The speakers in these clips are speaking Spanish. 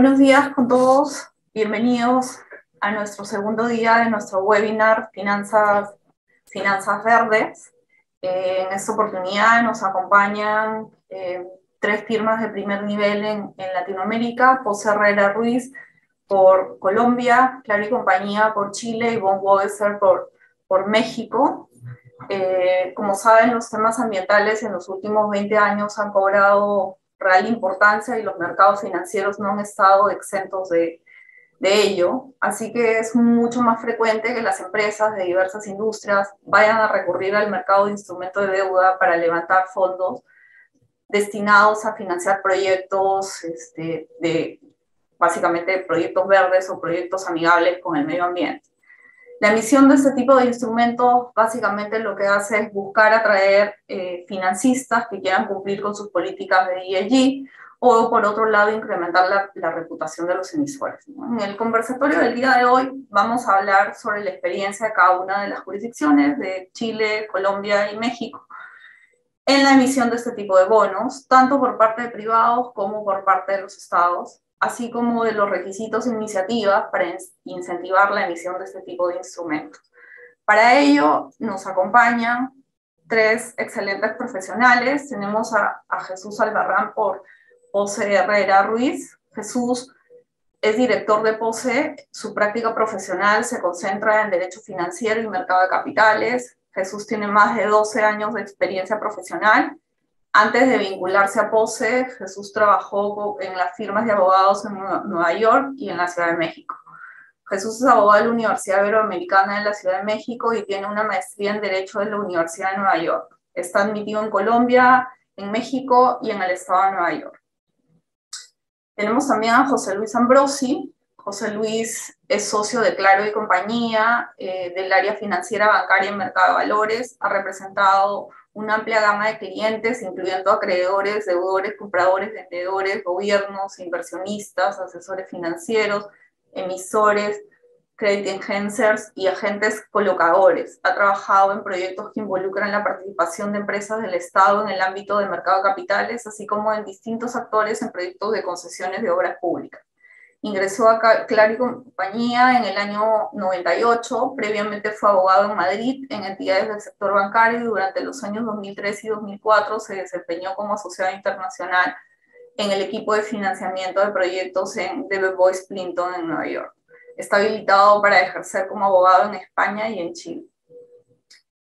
Buenos días con todos, bienvenidos a nuestro segundo día de nuestro webinar Finanzas, Verdes. Eh, en esta oportunidad nos acompañan eh, tres firmas de primer nivel en, Latinoamérica, José Herrera Ruiz por Colombia, Claro Compañía por Chile y Von Webster por, por México. Eh, como saben, los temas ambientales en los últimos 20 años han cobrado real importancia y los mercados financieros no han estado exentos de, de ello. Así que es mucho más frecuente que las empresas de diversas industrias vayan a recurrir al mercado de instrumentos de deuda para levantar fondos destinados a financiar proyectos este, de básicamente proyectos verdes o proyectos amigables con el medio ambiente. La emisión de este tipo de instrumentos básicamente lo que hace es buscar atraer eh, financistas que quieran cumplir con sus políticas de ESG o por otro lado incrementar la, la reputación de los emisores. En el conversatorio del día de hoy vamos a hablar sobre la experiencia de cada una de las jurisdicciones de Chile, Colombia y México en la emisión de este tipo de bonos, tanto por parte de privados como por parte de los estados, así como de los requisitos e iniciativas para incentivar la emisión de este tipo de instrumentos. Para ello nos acompañan tres excelentes profesionales. Tenemos a, Jesús Albarrán por Pose Herrera Ruiz. Jesús es director de POSE, su práctica profesional se concentra en derecho financiero y mercado de capitales. Jesús tiene más de 12 años de experiencia profesional antes de vincularse a POSE, Jesús trabajó en las firmas de abogados en Nueva York y en la Ciudad de México. Jesús es abogado de la Universidad Iberoamericana de la Ciudad de México y tiene una maestría en Derecho de la Universidad de Nueva York. Está admitido en Colombia, en México y en el estado de Nueva York. Tenemos también a José Luis Ambrosi. José Luis es socio de Claro y Compañía eh, del área financiera, bancaria y mercado de valores. Ha representado una amplia gama de clientes, incluyendo acreedores, deudores, compradores, vendedores, gobiernos, inversionistas, asesores financieros, emisores, credit enhancers y agentes colocadores. Ha trabajado en proyectos que involucran la participación de empresas del Estado en el ámbito del mercado de capitales, así como en distintos actores en proyectos de concesiones de obras públicas. Ingresó a Claro Compañía en el año 98, previamente fue abogado en Madrid en entidades del sector bancario y durante los años 2003 y 2004 se desempeñó como asociado internacional en el equipo de financiamiento de proyectos en DB Boys Clinton en Nueva York. Está habilitado para ejercer como abogado en España y en Chile.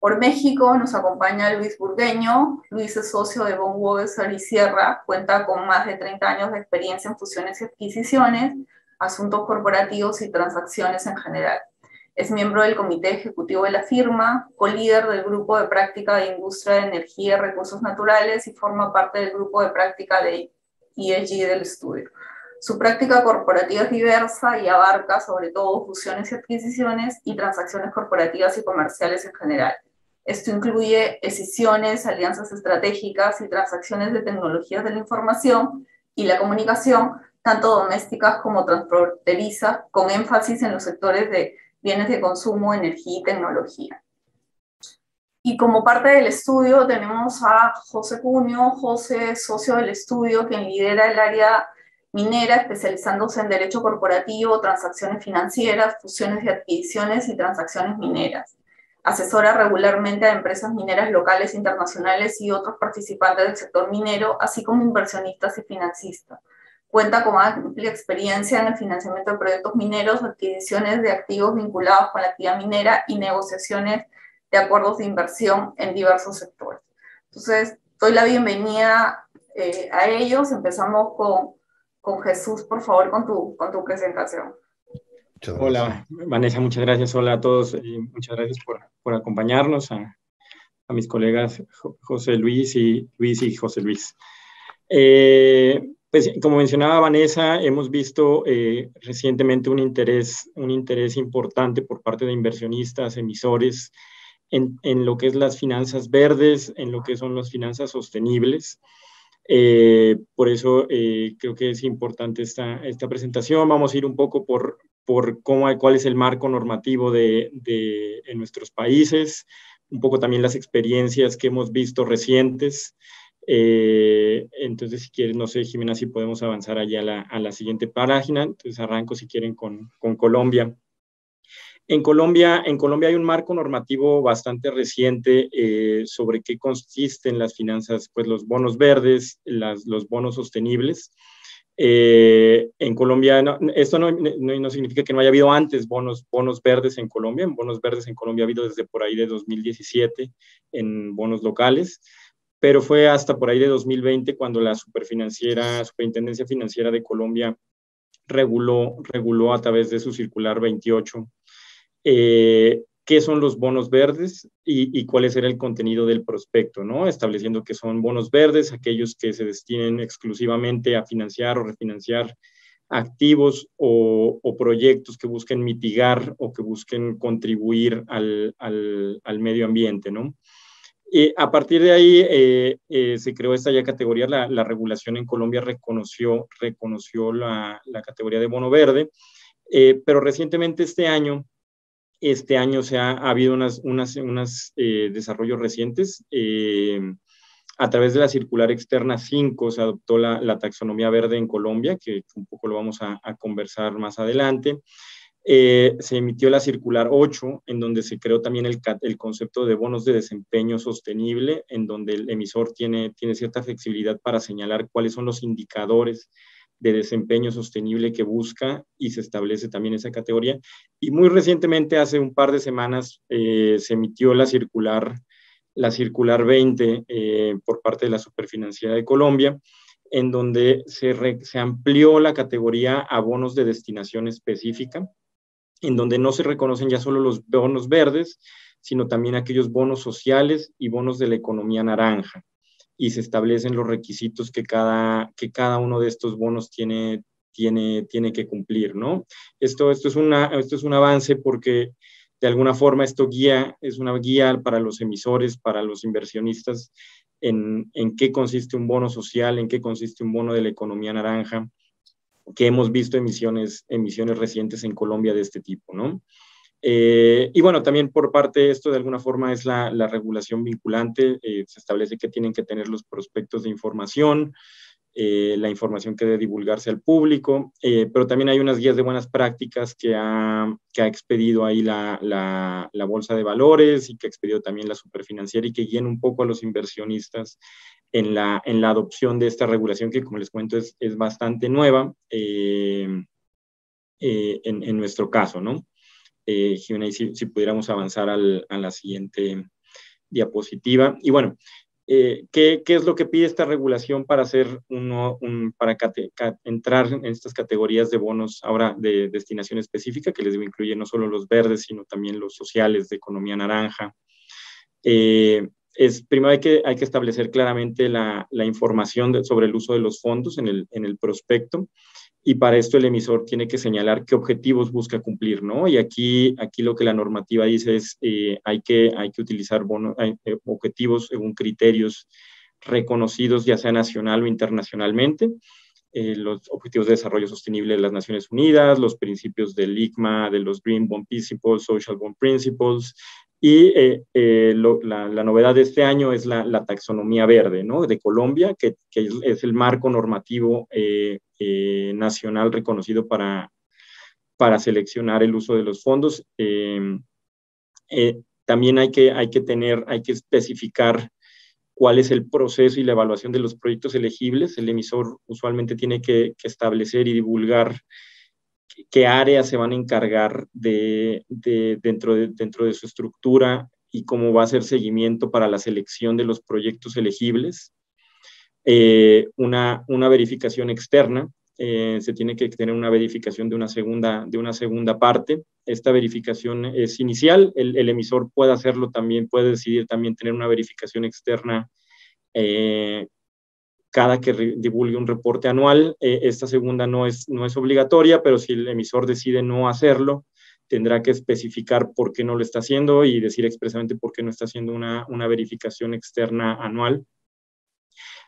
Por México nos acompaña Luis Burgueño. Luis es socio de Von Webster y Sierra, cuenta con más de 30 años de experiencia en fusiones y adquisiciones, asuntos corporativos y transacciones en general. Es miembro del comité ejecutivo de la firma, co-líder del grupo de práctica de industria de energía y recursos naturales y forma parte del grupo de práctica de ESG del estudio. Su práctica corporativa es diversa y abarca sobre todo fusiones y adquisiciones y transacciones corporativas y comerciales en general. Esto incluye decisiones, alianzas estratégicas y transacciones de tecnologías de la información y la comunicación, tanto domésticas como transfronterizas, con énfasis en los sectores de bienes de consumo, energía y tecnología. Y como parte del estudio tenemos a José Cuño, José, socio del estudio, quien lidera el área minera, especializándose en derecho corporativo, transacciones financieras, fusiones y adquisiciones y transacciones mineras asesora regularmente a empresas mineras locales, internacionales y otros participantes del sector minero, así como inversionistas y financistas. Cuenta con amplia experiencia en el financiamiento de proyectos mineros, adquisiciones de activos vinculados con la actividad minera y negociaciones de acuerdos de inversión en diversos sectores. Entonces, doy la bienvenida eh, a ellos. Empezamos con, con Jesús, por favor, con tu, con tu presentación. Hola, Vanessa, muchas gracias. Hola a todos muchas gracias por, por acompañarnos, a, a, mis colegas José Luis y Luis y José Luis. Eh, pues como mencionaba Vanessa, hemos visto eh, recientemente un interés, un interés importante por parte de inversionistas, emisores, en, en, lo que es las finanzas verdes, en lo que son las finanzas sostenibles. Eh, por eso eh, creo que es importante esta, esta presentación. Vamos a ir un poco por, por cómo, cuál es el marco normativo de, de, en nuestros países, un poco también las experiencias que hemos visto recientes Eh, entonces, si quieren, no sé, Jimena, si podemos avanzar allá a la, a la siguiente página. Entonces, arranco, si quieren, con, con Colombia. En Colombia, en Colombia hay un marco normativo bastante reciente eh, sobre qué consisten las finanzas, pues los bonos verdes, las, los bonos sostenibles. Eh, en Colombia, esto no, no, significa que no haya habido antes bonos, bonos verdes en Colombia. En bonos verdes en Colombia ha habido desde por ahí de 2017 en bonos locales, pero fue hasta por ahí de 2020 cuando la superfinanciera, Superintendencia Financiera de Colombia reguló, reguló a través de su circular 28 eh, qué son los bonos verdes y, cuál es el contenido del prospecto, ¿no? Estableciendo que son bonos verdes, aquellos que se destinen exclusivamente a financiar o refinanciar activos o, proyectos que busquen mitigar o que busquen contribuir al, medio ambiente, ¿no? a partir de ahí eh, eh, se creó esta ya categoría, la, regulación en Colombia reconoció, reconoció la, categoría de bono verde, pero recientemente este año este año se ha, habido unos unas, eh, desarrollos recientes. Eh, a través de la circular externa 5 se adoptó la, taxonomía verde en Colombia, que un poco lo vamos a, conversar más adelante. Eh, se emitió la circular 8, en donde se creó también el, el, concepto de bonos de desempeño sostenible, en donde el emisor tiene, tiene cierta flexibilidad para señalar cuáles son los indicadores de desempeño sostenible que busca y se establece también esa categoría. Y muy recientemente, hace un par de semanas, eh, se emitió la circular, la circular 20 eh, por parte de la Superfinanciera de Colombia, en donde se, se amplió la categoría a bonos de destinación específica, en donde no se reconocen ya solo los bonos verdes, sino también aquellos bonos sociales y bonos de la economía naranja y se establecen los requisitos que cada, que cada uno de estos bonos tiene, tiene, tiene que cumplir, ¿no? Esto, esto, es una, esto es un avance porque de alguna forma esto guía, es una guía para los emisores, para los inversionistas, en, en qué consiste un bono social, en qué consiste un bono de la economía naranja, que hemos visto emisiones, emisiones recientes en Colombia de este tipo, ¿no? Eh, y bueno, también por parte de esto, de alguna forma, es la, regulación vinculante. Eh, se establece que tienen que tener los prospectos de información, eh, la información que debe divulgarse al público, pero también hay unas guías de buenas prácticas que ha, que ha expedido ahí la, la, Bolsa de Valores y que ha expedido también la Superfinanciera y que guían un poco a los inversionistas en la, en la adopción de esta regulación que, como les cuento, es, es bastante nueva en, en nuestro caso, ¿no? Eh, si, pudiéramos avanzar al, a la siguiente diapositiva. Y bueno, eh, ¿qué, ¿qué, es lo que pide esta regulación para hacer uno, un, para entrar en estas categorías de bonos ahora de destinación específica, que les digo, incluye no solo los verdes, sino también los sociales de economía naranja? Eh, es, primero hay que, hay que establecer claramente la, la información sobre el uso de los fondos en el, en el prospecto y para esto el emisor tiene que señalar qué objetivos busca cumplir, ¿no? Y aquí, aquí lo que la normativa dice es eh, hay, que, hay que utilizar bonos, eh, objetivos según criterios reconocidos ya sea nacional o internacionalmente, eh, los objetivos de desarrollo sostenible de las Naciones Unidas, los principios del ICMA, de los Green Bond Principles, Social Bond Principles, y la, la, novedad de este año es la, taxonomía verde ¿no? de Colombia, que, es, el marco normativo eh, nacional reconocido para, para seleccionar el uso de los fondos. Eh, eh, también hay que, hay que tener, hay que especificar cuál es el proceso y la evaluación de los proyectos elegibles. El emisor usualmente tiene que, establecer y divulgar qué áreas se van a encargar de, dentro, de, su estructura y cómo va a ser seguimiento para la selección de los proyectos elegibles. Eh, una, una, verificación externa. Eh, se tiene que tener una verificación de una segunda, de una segunda parte. Esta verificación es inicial. El, emisor puede hacerlo también, puede decidir también tener una verificación externa eh, cada que divulgue un reporte anual. esta segunda no es, no es obligatoria, pero si el emisor decide no hacerlo, tendrá que especificar por qué no lo está haciendo y decir expresamente por qué no está haciendo una, una verificación externa anual.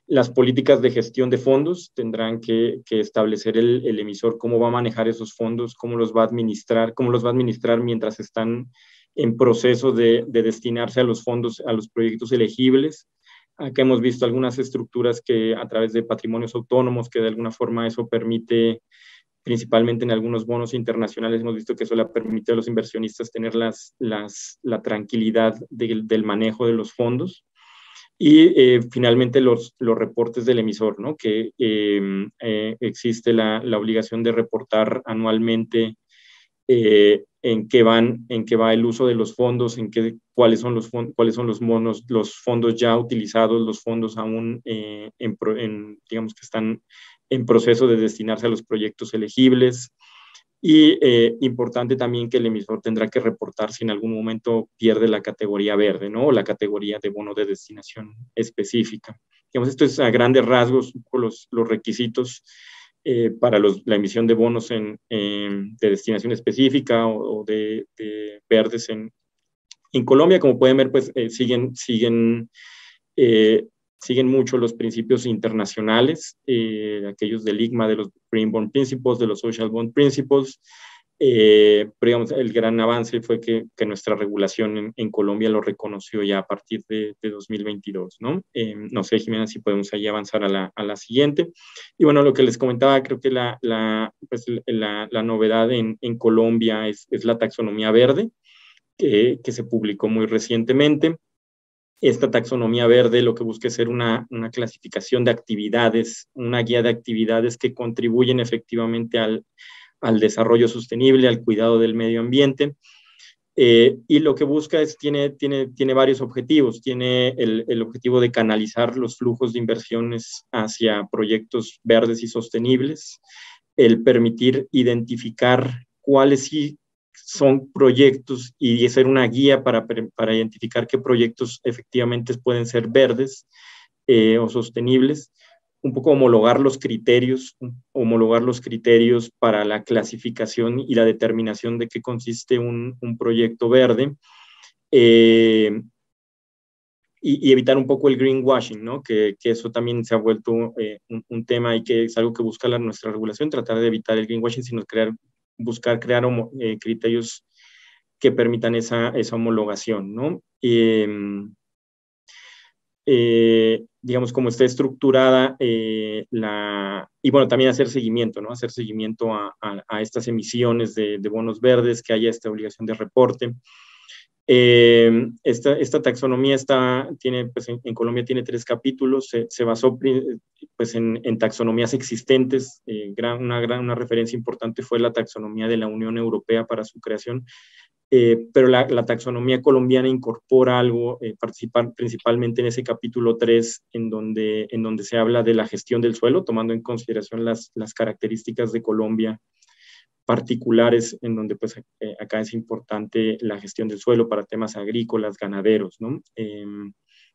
Las políticas de gestión de fondos tendrán que, establecer el, emisor cómo va a manejar esos fondos, cómo los va a administrar, cómo los va a administrar mientras están en proceso de, destinarse a los fondos, a los proyectos elegibles. Acá hemos visto algunas estructuras que a través de patrimonios autónomos, que de alguna forma eso permite, principalmente en algunos bonos internacionales, hemos visto que eso le permite a los inversionistas tener las, las, la tranquilidad del manejo de los fondos. Y eh, finalmente los, los reportes del emisor, ¿no? que em, eh, existe la, la, obligación de reportar anualmente eh, en qué van, en qué va el uso de los fondos, en qué, cuáles son los cuáles son los monos, los fondos ya utilizados, los fondos aún en, en, digamos que están en proceso de destinarse a los proyectos elegibles, y eh, importante también que el emisor tendrá que reportar si en algún momento pierde la categoría verde, ¿no? O la categoría de bono de destinación específica. Digamos, esto es a grandes rasgos los, los requisitos eh, para los, la emisión de bonos en, de destinación específica o, de, de, verdes en, en Colombia. Como pueden ver, pues eh, siguen, siguen siguen mucho los principios internacionales, eh, aquellos del IGMA, de los Green Bond Principles, de los Social Bond Principles. Eh, pero digamos, el gran avance fue que, que nuestra regulación en, Colombia lo reconoció ya a partir de, de 2022, ¿no? Eh, no sé, Jimena, si podemos ahí avanzar a la, a la, siguiente. Y bueno, lo que les comentaba, creo que la, la, pues, la novedad en, en Colombia es, es, la taxonomía verde, que, que se publicó muy recientemente. Esta taxonomía verde lo que busca es ser una, una, clasificación de actividades, una guía de actividades que contribuyen efectivamente al, al desarrollo sostenible, al cuidado del medio ambiente. Eh, y lo que busca es, tiene, tiene, tiene varios objetivos. Tiene el, objetivo de canalizar los flujos de inversiones hacia proyectos verdes y sostenibles, el permitir identificar cuáles sí son proyectos y hacer una guía para, para identificar qué proyectos efectivamente pueden ser verdes eh, o sostenibles, un poco homologar los criterios, homologar los criterios para la clasificación y la determinación de qué consiste un, un proyecto verde. Eh, y, y, evitar un poco el greenwashing, ¿no? Que, que eso también se ha vuelto eh, un, un, tema y que es algo que busca la, nuestra regulación, tratar de evitar el greenwashing, sino crear buscar crear eh, criterios que permitan esa, esa homologación, ¿no? Eh, digamos, como está estructurada eh, la... Y bueno, también hacer seguimiento, ¿no? Hacer seguimiento a, a, a estas emisiones de, de, bonos verdes, que haya esta obligación de reporte. Eh, esta, esta, taxonomía está, tiene, pues en, en, Colombia tiene tres capítulos, se, se basó pues en, en, taxonomías existentes, eh, gran, una, gran, una referencia importante fue la taxonomía de la Unión Europea para su creación, eh, pero la, la, taxonomía colombiana incorpora algo, eh, principalmente en ese capítulo 3, en donde, en donde se habla de la gestión del suelo, tomando en consideración las, las características de Colombia particulares en donde pues eh, acá es importante la gestión del suelo para temas agrícolas, ganaderos, ¿no? Eh,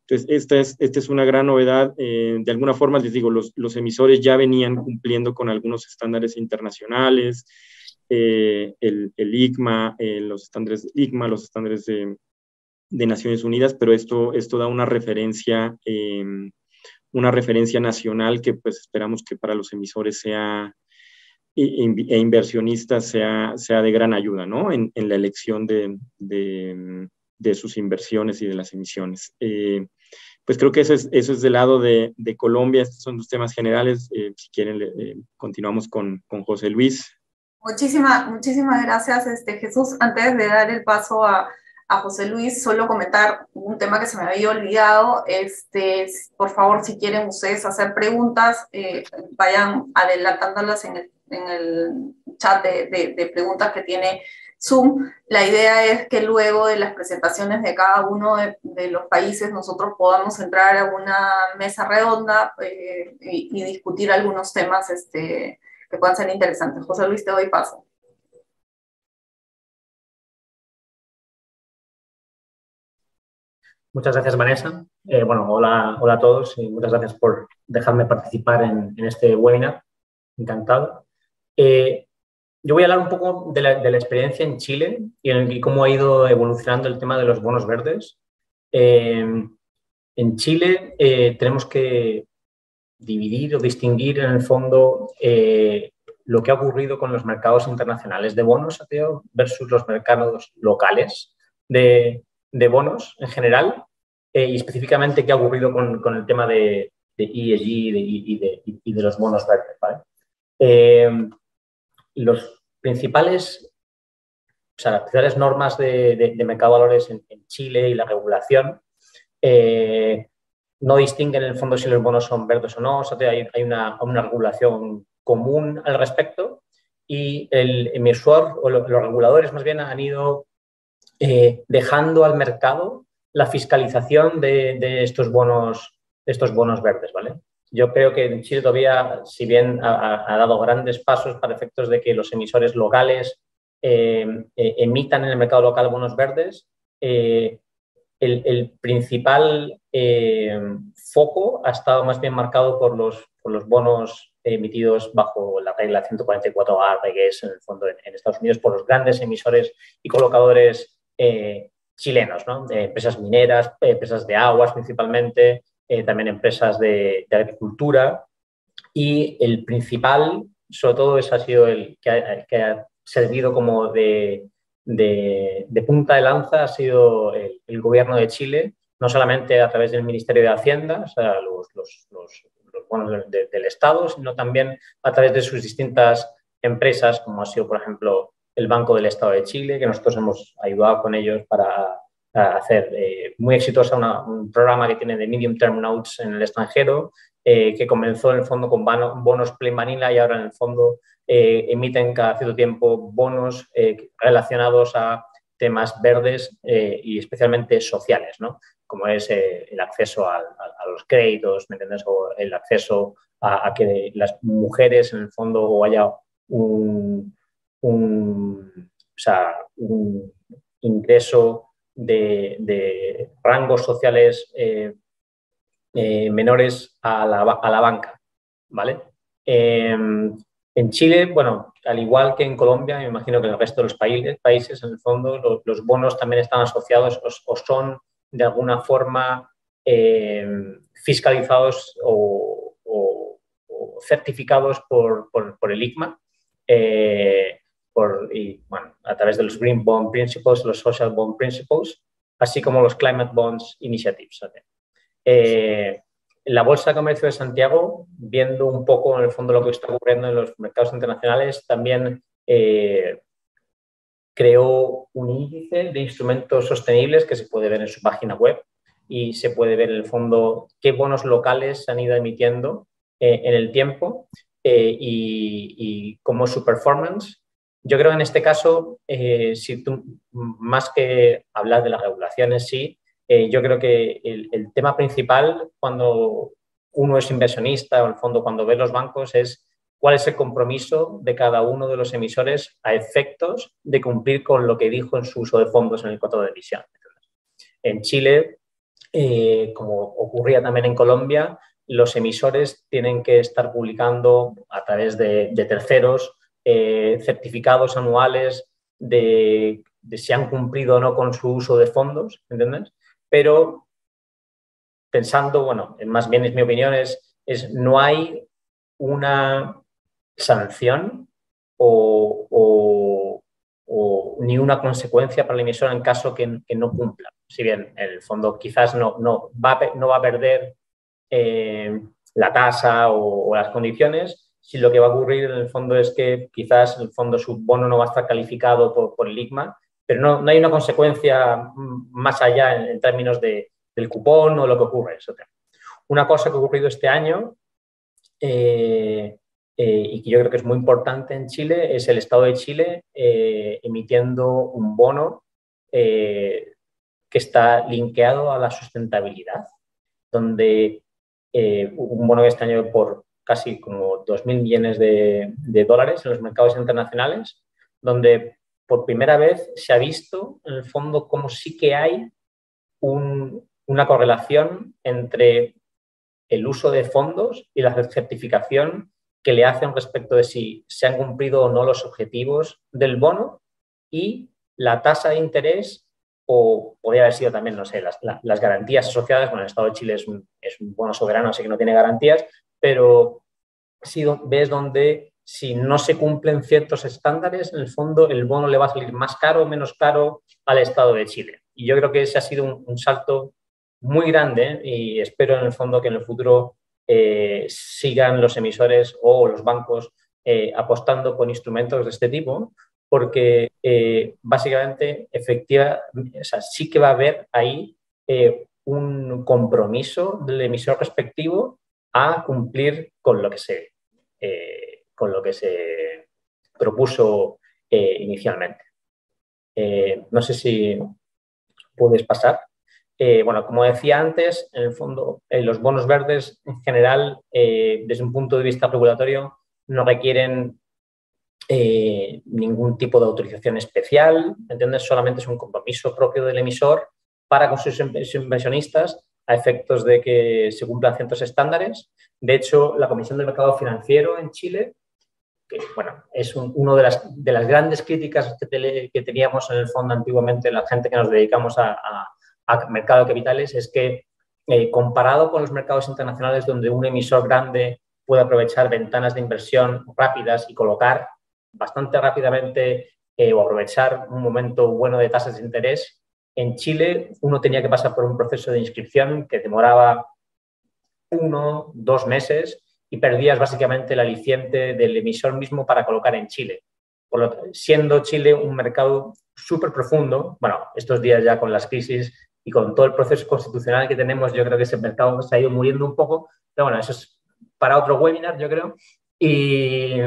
entonces, esta es, esta es una gran novedad. Eh, de alguna forma, les digo, los, los, emisores ya venían cumpliendo con algunos estándares internacionales, eh, el, el, ICMA, eh, los estándares ICMA, los estándares de, de, Naciones Unidas, pero esto, esto da una referencia, una referencia nacional que pues esperamos que para los emisores sea e inversionistas sea, sea de gran ayuda ¿no? en, en la elección de, de, de, sus inversiones y de las emisiones. Eh, pues creo que eso es, eso es del lado de, de Colombia, estos son los temas generales. Si quieren, continuamos con, con, José Luis. Muchísimas, muchísimas gracias, este, Jesús. Antes de dar el paso a, José Luis, solo comentar un tema que se me había olvidado. Este, por favor, si quieren ustedes hacer preguntas, eh, vayan adelantándolas en el chat de, preguntas que tiene Zoom. La idea es que luego de las presentaciones de cada uno de, de los países nosotros podamos entrar a una mesa redonda eh, y, y, discutir algunos temas este, que puedan ser interesantes. José Luis, te doy paso. Muchas gracias, Vanessa. Eh, bueno, hola, hola a todos y muchas gracias por dejarme participar en, este webinar. Encantado. Eh, yo voy a hablar un poco de la, experiencia en Chile y, cómo ha ido evolucionando el tema de los bonos verdes. Eh, en Chile tenemos que dividir o distinguir en el fondo eh, lo que ha ocurrido con los mercados internacionales de bonos versus los mercados locales de, de bonos en general. y específicamente qué ha ocurrido con, el tema de, de ESG y de, y de, los bonos verdes. ¿vale? los principales o sea, las principales normas de, mercado de valores en, Chile y la regulación eh, no distinguen en el fondo si los bonos son verdes o no, o sea, hay, una, regulación común al respecto y el emisor o los, reguladores más bien han ido eh, dejando al mercado la fiscalización de, estos bonos estos bonos verdes, ¿vale? Yo creo que Chile todavía, si bien ha, dado grandes pasos para efectos de que los emisores locales eh, eh, emitan en el mercado local bonos verdes, el, principal foco ha estado más bien marcado por los, los bonos emitidos bajo la regla 144A, que es en el fondo en, Estados Unidos, por los grandes emisores y colocadores chilenos, ¿no? empresas mineras, empresas de aguas principalmente, también empresas de, agricultura. Y el principal, sobre todo, ese ha sido el que ha servido como de, de, punta de lanza ha sido el, gobierno de Chile, no solamente a través del Ministerio de Hacienda, o sea, los, los, los, bonos del Estado, sino también a través de sus distintas empresas, como ha sido, por ejemplo, el Banco del Estado de Chile, que nosotros hemos ayudado con ellos para hacer eh, muy exitosa un programa que tiene de Medium Term Notes en el extranjero, eh, que comenzó en el fondo con bonos Plain Vanilla y ahora en el fondo eh, emiten cada cierto tiempo bonos relacionados a temas verdes y especialmente sociales, ¿no? como es el acceso a, los créditos, ¿me entiendes? O el acceso a, que las mujeres en el fondo haya un, un, ingreso de, rangos sociales menores a la, a la, banca, ¿vale? Em, en Chile, bueno, al igual que en Colombia, me imagino que en el resto de los países, en el fondo, los, bonos también están asociados o, son de alguna forma eh, fiscalizados o, certificados por, el ICMA. Eh, y, bueno, a través de los Green Bond Principles, los Social Bond Principles, así como los Climate Bonds Initiatives. Eh, la Bolsa de Comercio de Santiago, viendo un poco en el fondo lo que está ocurriendo en los mercados internacionales, también eh, creó un índice de instrumentos sostenibles que se puede ver en su página web y se puede ver en el fondo qué bonos locales se han ido emitiendo eh, en el tiempo eh, y, cómo su performance. Yo creo que en este caso, si tú, más que hablar de las regulaciones, sí, eh, yo creo que el, tema principal cuando uno es inversionista o en el fondo cuando ve los bancos es cuál es el compromiso de cada uno de los emisores a efectos de cumplir con lo que dijo en su uso de fondos en el contrato de emisión. En Chile, eh, como ocurría también en Colombia, los emisores tienen que estar publicando a través de, terceros eh, certificados anuales de, si han cumplido o no con su uso de fondos, ¿entiendes? pero pensando, bueno, más bien es mi opinión, es, es no hay una sanción o, ni una consecuencia para la emisora en caso que, no cumpla. Si bien en el fondo quizás no, no, va, no va a perder eh, la tasa o, las condiciones, si lo que va a ocurrir en el fondo es que quizás el fondo su bono no va a estar calificado por, por el ICMA pero no, hay una consecuencia más allá en, términos de, del cupón o lo que ocurre. Una cosa que ha ocurrido este año eh, eh, y que yo creo que es muy importante en Chile es el Estado de Chile eh, emitiendo un bono que está linkeado a la sustentabilidad, donde un bono que este año por casi como 2.000 millones de, de dólares en los mercados internacionales, donde por primera vez se ha visto, en el fondo, como sí que hay una correlación entre el uso de fondos y la certificación que le hacen respecto de si se han cumplido o no los objetivos del bono y la tasa de interés o podría haber sido también, no sé, las, garantías asociadas. Bueno, el Estado de Chile es un, es un, bono soberano, así que no tiene garantías, pero si ves donde si no se cumplen ciertos estándares, en el fondo el bono le va a salir más caro o menos caro al Estado de Chile. Y yo creo que ese ha sido un, salto muy grande y espero en el fondo que en el futuro eh, sigan los emisores o los bancos eh, apostando con instrumentos de este tipo, porque eh, básicamente efectiva, sí que va a haber ahí un compromiso del emisor respectivo a cumplir con lo que se, con lo que se propuso inicialmente. no sé si puedes pasar. Eh, bueno, como decía antes, en el fondo, eh, los bonos verdes en general, eh, desde un punto de vista regulatorio, no requieren ningún tipo de autorización especial, ¿entiendes? Solamente es un compromiso propio del emisor para con sus inversionistas a efectos de que se cumplan ciertos estándares. De hecho, la Comisión del Mercado Financiero en Chile, que bueno, es una de las, de las grandes críticas que, teníamos en el fondo antiguamente la gente que nos dedicamos a a mercado de capitales es que eh, comparado con los mercados internacionales donde un emisor grande puede aprovechar ventanas de inversión rápidas y colocar bastante rápidamente eh, o aprovechar un momento bueno de tasas de interés, en Chile uno tenía que pasar por un proceso de inscripción que demoraba uno, dos meses y perdías básicamente el aliciente del emisor mismo para colocar en Chile. Por lo, siendo Chile un mercado súper profundo, bueno, estos días ya con las crisis y con todo el proceso constitucional que tenemos, yo creo que ese mercado se ha ido muriendo un poco. Pero bueno, eso es para otro webinar, yo creo. Y,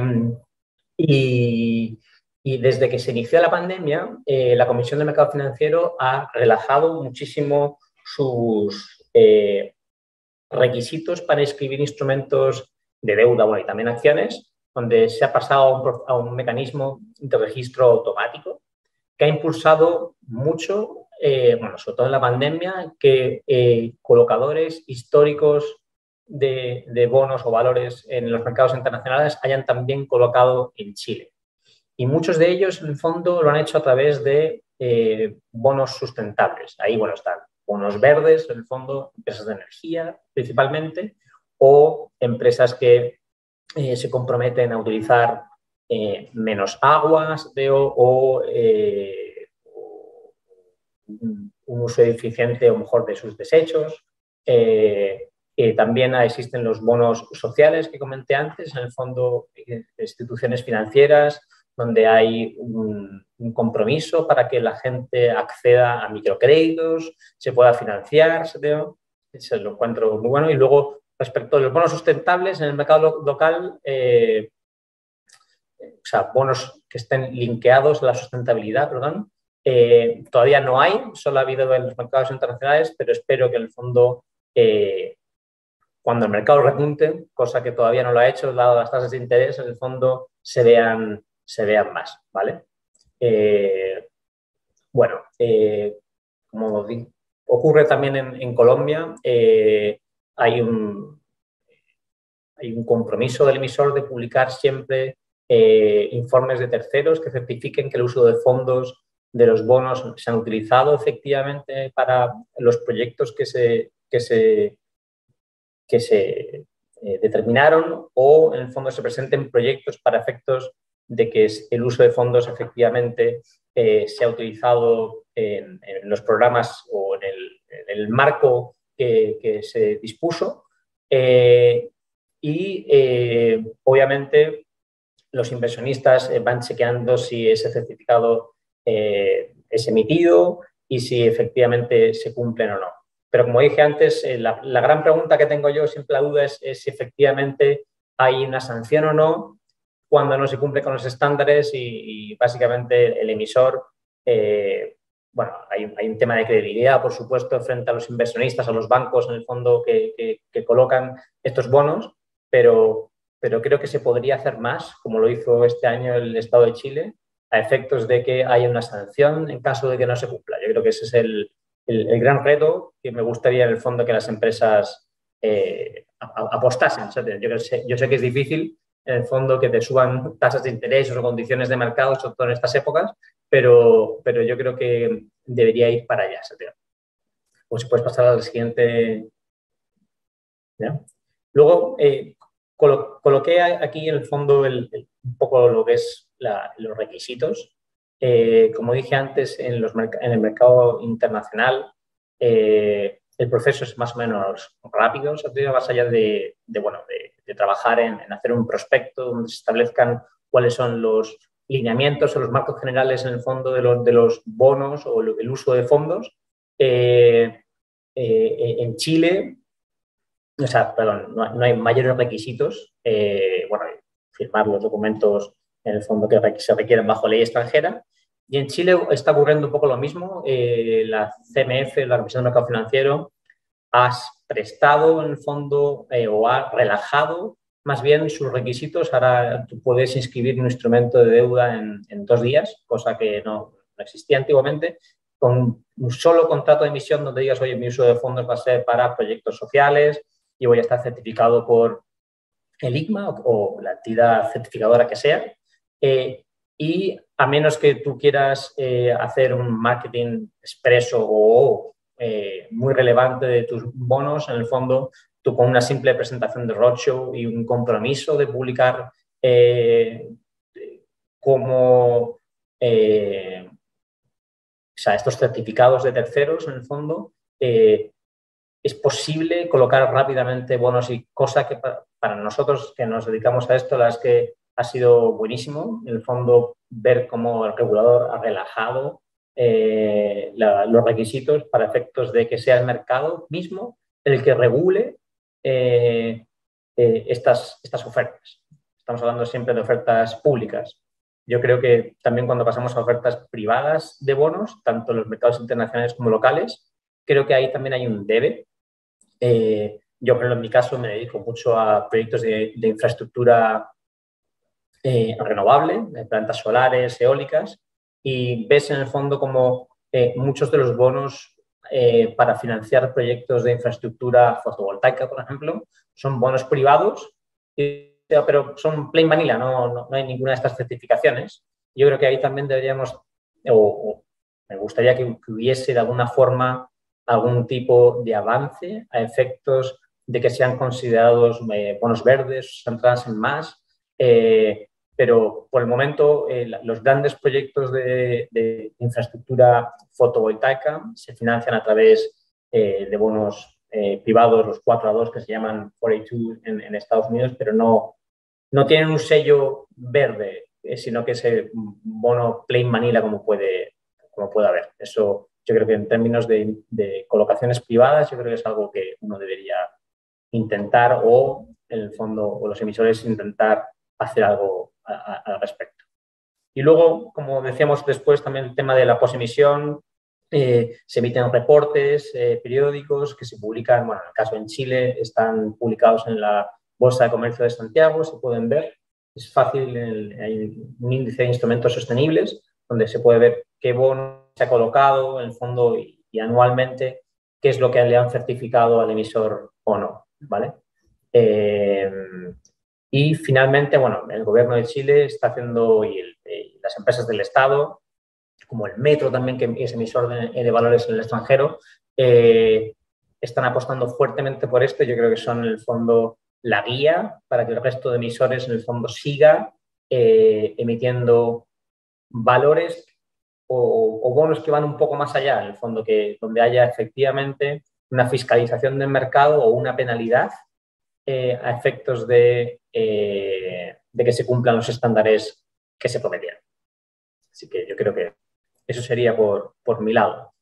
y, desde que se inició la pandemia, eh, la Comisión de Mercado Financiero ha relajado muchísimo sus eh, requisitos para inscribir instrumentos de deuda bueno, y también acciones, donde se ha pasado a un, mecanismo de registro automático que ha impulsado mucho eh, bueno, sobre todo en la pandemia, que colocadores históricos de, bonos o valores en los mercados internacionales hayan también colocado en Chile. Y muchos de ellos, en el fondo, lo han hecho a través de eh, bonos sustentables. Ahí, bueno, están bonos verdes, en el fondo, empresas de energía principalmente, o empresas que se comprometen a utilizar menos aguas o un uso eficiente o mejor de sus desechos. Eh, también existen los bonos sociales que comenté antes, en el fondo instituciones financieras, donde hay un, compromiso para que la gente acceda a microcréditos, se pueda financiar, se lo encuentro muy bueno. Y luego, respecto a los bonos sustentables en el mercado local, eh, o sea, bonos que estén linkeados a la sustentabilidad, perdón, eh, todavía no hay, solo ha habido en los mercados internacionales, pero espero que en el fondo, eh, cuando el mercado repunte, cosa que todavía no lo ha hecho, dado las tasas de interés, en el fondo se vean, se vean más, ¿vale? Eh, bueno, como ocurre también en, Colombia, hay un, hay un compromiso del emisor de publicar siempre informes de terceros que certifiquen que el uso de fondos de los bonos se han utilizado efectivamente para los proyectos que se, que se, que se eh, determinaron o en el fondo se presenten proyectos para efectos de que el uso de fondos efectivamente eh, se ha utilizado en, los programas o en el, marco que, se dispuso. Eh, y obviamente los inversionistas van chequeando si ese certificado eh, es emitido y si efectivamente se cumplen o no. Pero como dije antes, eh, la, gran pregunta que tengo yo, siempre la duda, es, si efectivamente hay una sanción o no cuando no se cumple con los estándares y, básicamente el emisor, eh, bueno, hay, un tema de credibilidad, por supuesto, frente a los inversionistas, a los bancos en el fondo que, que colocan estos bonos, pero, pero creo que se podría hacer más, como lo hizo este año el Estado de Chile, a efectos de que haya una sanción en caso de que no se cumpla. Yo creo que ese es el, el, gran reto que me gustaría en el fondo que las empresas eh, apostasen. Yo, sé, yo, sé, que es difícil en el fondo que te suban tasas de interés o condiciones de mercado, sobre todo en estas épocas, pero, pero yo creo que debería ir para allá. O si puedes pasar al siguiente. Luego, eh, coloqué aquí en el fondo un poco lo que es los requisitos. Eh, como dije antes, en, los, en, el mercado internacional, eh, el proceso es más o menos rápido, o sea, más allá de, bueno, de, trabajar en, hacer un prospecto donde se establezcan cuáles son los lineamientos o los marcos generales en el fondo de los, de los bonos o el uso de fondos. Eh, eh, en Chile, o sea, perdón, no, hay mayores requisitos. Eh, bueno, firmar los documentos en el fondo que se requieren bajo ley extranjera. Y en Chile está ocurriendo un poco lo mismo. la CMF, la Comisión de Mercado Financiero, has prestado en el fondo o ha relajado más bien sus requisitos. Ahora tú puedes inscribir un instrumento de deuda en, dos días, cosa que no, existía antiguamente, con un solo contrato de emisión donde digas, oye, mi uso de fondos va a ser para proyectos sociales y voy a estar certificado por el ICMA o, la entidad certificadora que sea. Eh, y a menos que tú quieras eh, hacer un marketing expreso o eh, muy relevante de tus bonos, en el fondo tú con una simple presentación de roadshow y un compromiso de publicar eh, como eh, estos certificados de terceros en el fondo, es posible colocar rápidamente bonos y cosa que para, nosotros que nos dedicamos a esto, la es que ha sido buenísimo, en el fondo, ver cómo el regulador ha relajado los requisitos para efectos de que sea el mercado mismo el que regule eh, eh, estas, estas ofertas. Estamos hablando siempre de ofertas públicas. Yo creo que también cuando pasamos a ofertas privadas de bonos, tanto en los mercados internacionales como locales, creo que ahí también hay un debe. Eh, yo, por ejemplo, en mi caso me dedico mucho a proyectos de, infraestructura renovable, de plantas solares, eólicas, y ves en el fondo como muchos de los bonos eh, para financiar proyectos de infraestructura fotovoltaica, por ejemplo, son bonos privados, pero son plain vanilla, no, no, hay ninguna de estas certificaciones. Yo creo que ahí también deberíamos, o, me gustaría que, hubiese de alguna forma algún tipo de avance a efectos de que sean considerados eh, bonos verdes, centradas en más, eh, pero por el momento eh, los grandes proyectos de, infraestructura fotovoltaica se financian a través eh, de bonos eh, privados, los 4 a 2 que se llaman 42 en, en Estados Unidos, pero no, no tienen un sello verde, sino que es un bono plain manila como puede, como puede haber. Eso yo creo que en términos de, de colocaciones privadas, yo creo que es algo que uno debería intentar o, en el fondo, o los emisores intentar hacer algo al respecto. Y luego, como decíamos después, también el tema de la posemisión, eh, se emiten reportes eh, periódicos que se publican, bueno, en el caso en Chile, están publicados en la Bolsa de Comercio de Santiago, se pueden ver. Es fácil, hay un índice de instrumentos sostenibles donde se puede ver qué bono se ha colocado en el fondo y, anualmente qué es lo que le han certificado al emisor o no, ¿vale? Eh, y finalmente, bueno, el gobierno de Chile está haciendo, y, las empresas del Estado, como el Metro también, que es emisor de, valores en el extranjero, eh, están apostando fuertemente por esto. Yo creo que son, en el fondo, la guía para que el resto de emisores, en el fondo, siga eh, emitiendo valores o, bonos que van un poco más allá, en el fondo, que donde haya efectivamente una fiscalización del mercado o una penalidad eh, a efectos de, eh, de que se cumplan los estándares que se prometían. Así que yo creo que eso sería por, por mi lado.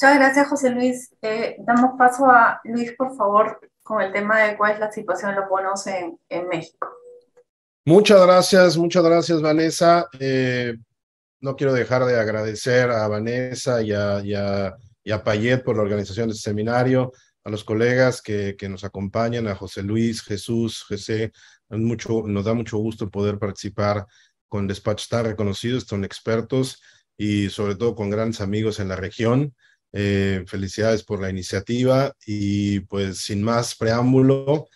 Muchas gracias, José Luis. Eh, damos paso a Luis, por favor, con el tema de cuál es la situación de los bonos en, en México. Muchas gracias, muchas gracias, Vanessa. no quiero dejar de agradecer a Vanessa y a, y a, y a Payet por la organización de este seminario a los colegas que, que, nos acompañan, a José Luis, Jesús, José. Nos da mucho gusto poder participar con despachos tan reconocidos, son expertos y sobre todo con grandes amigos en la región. Eh, felicidades por la iniciativa y pues sin más preámbulo,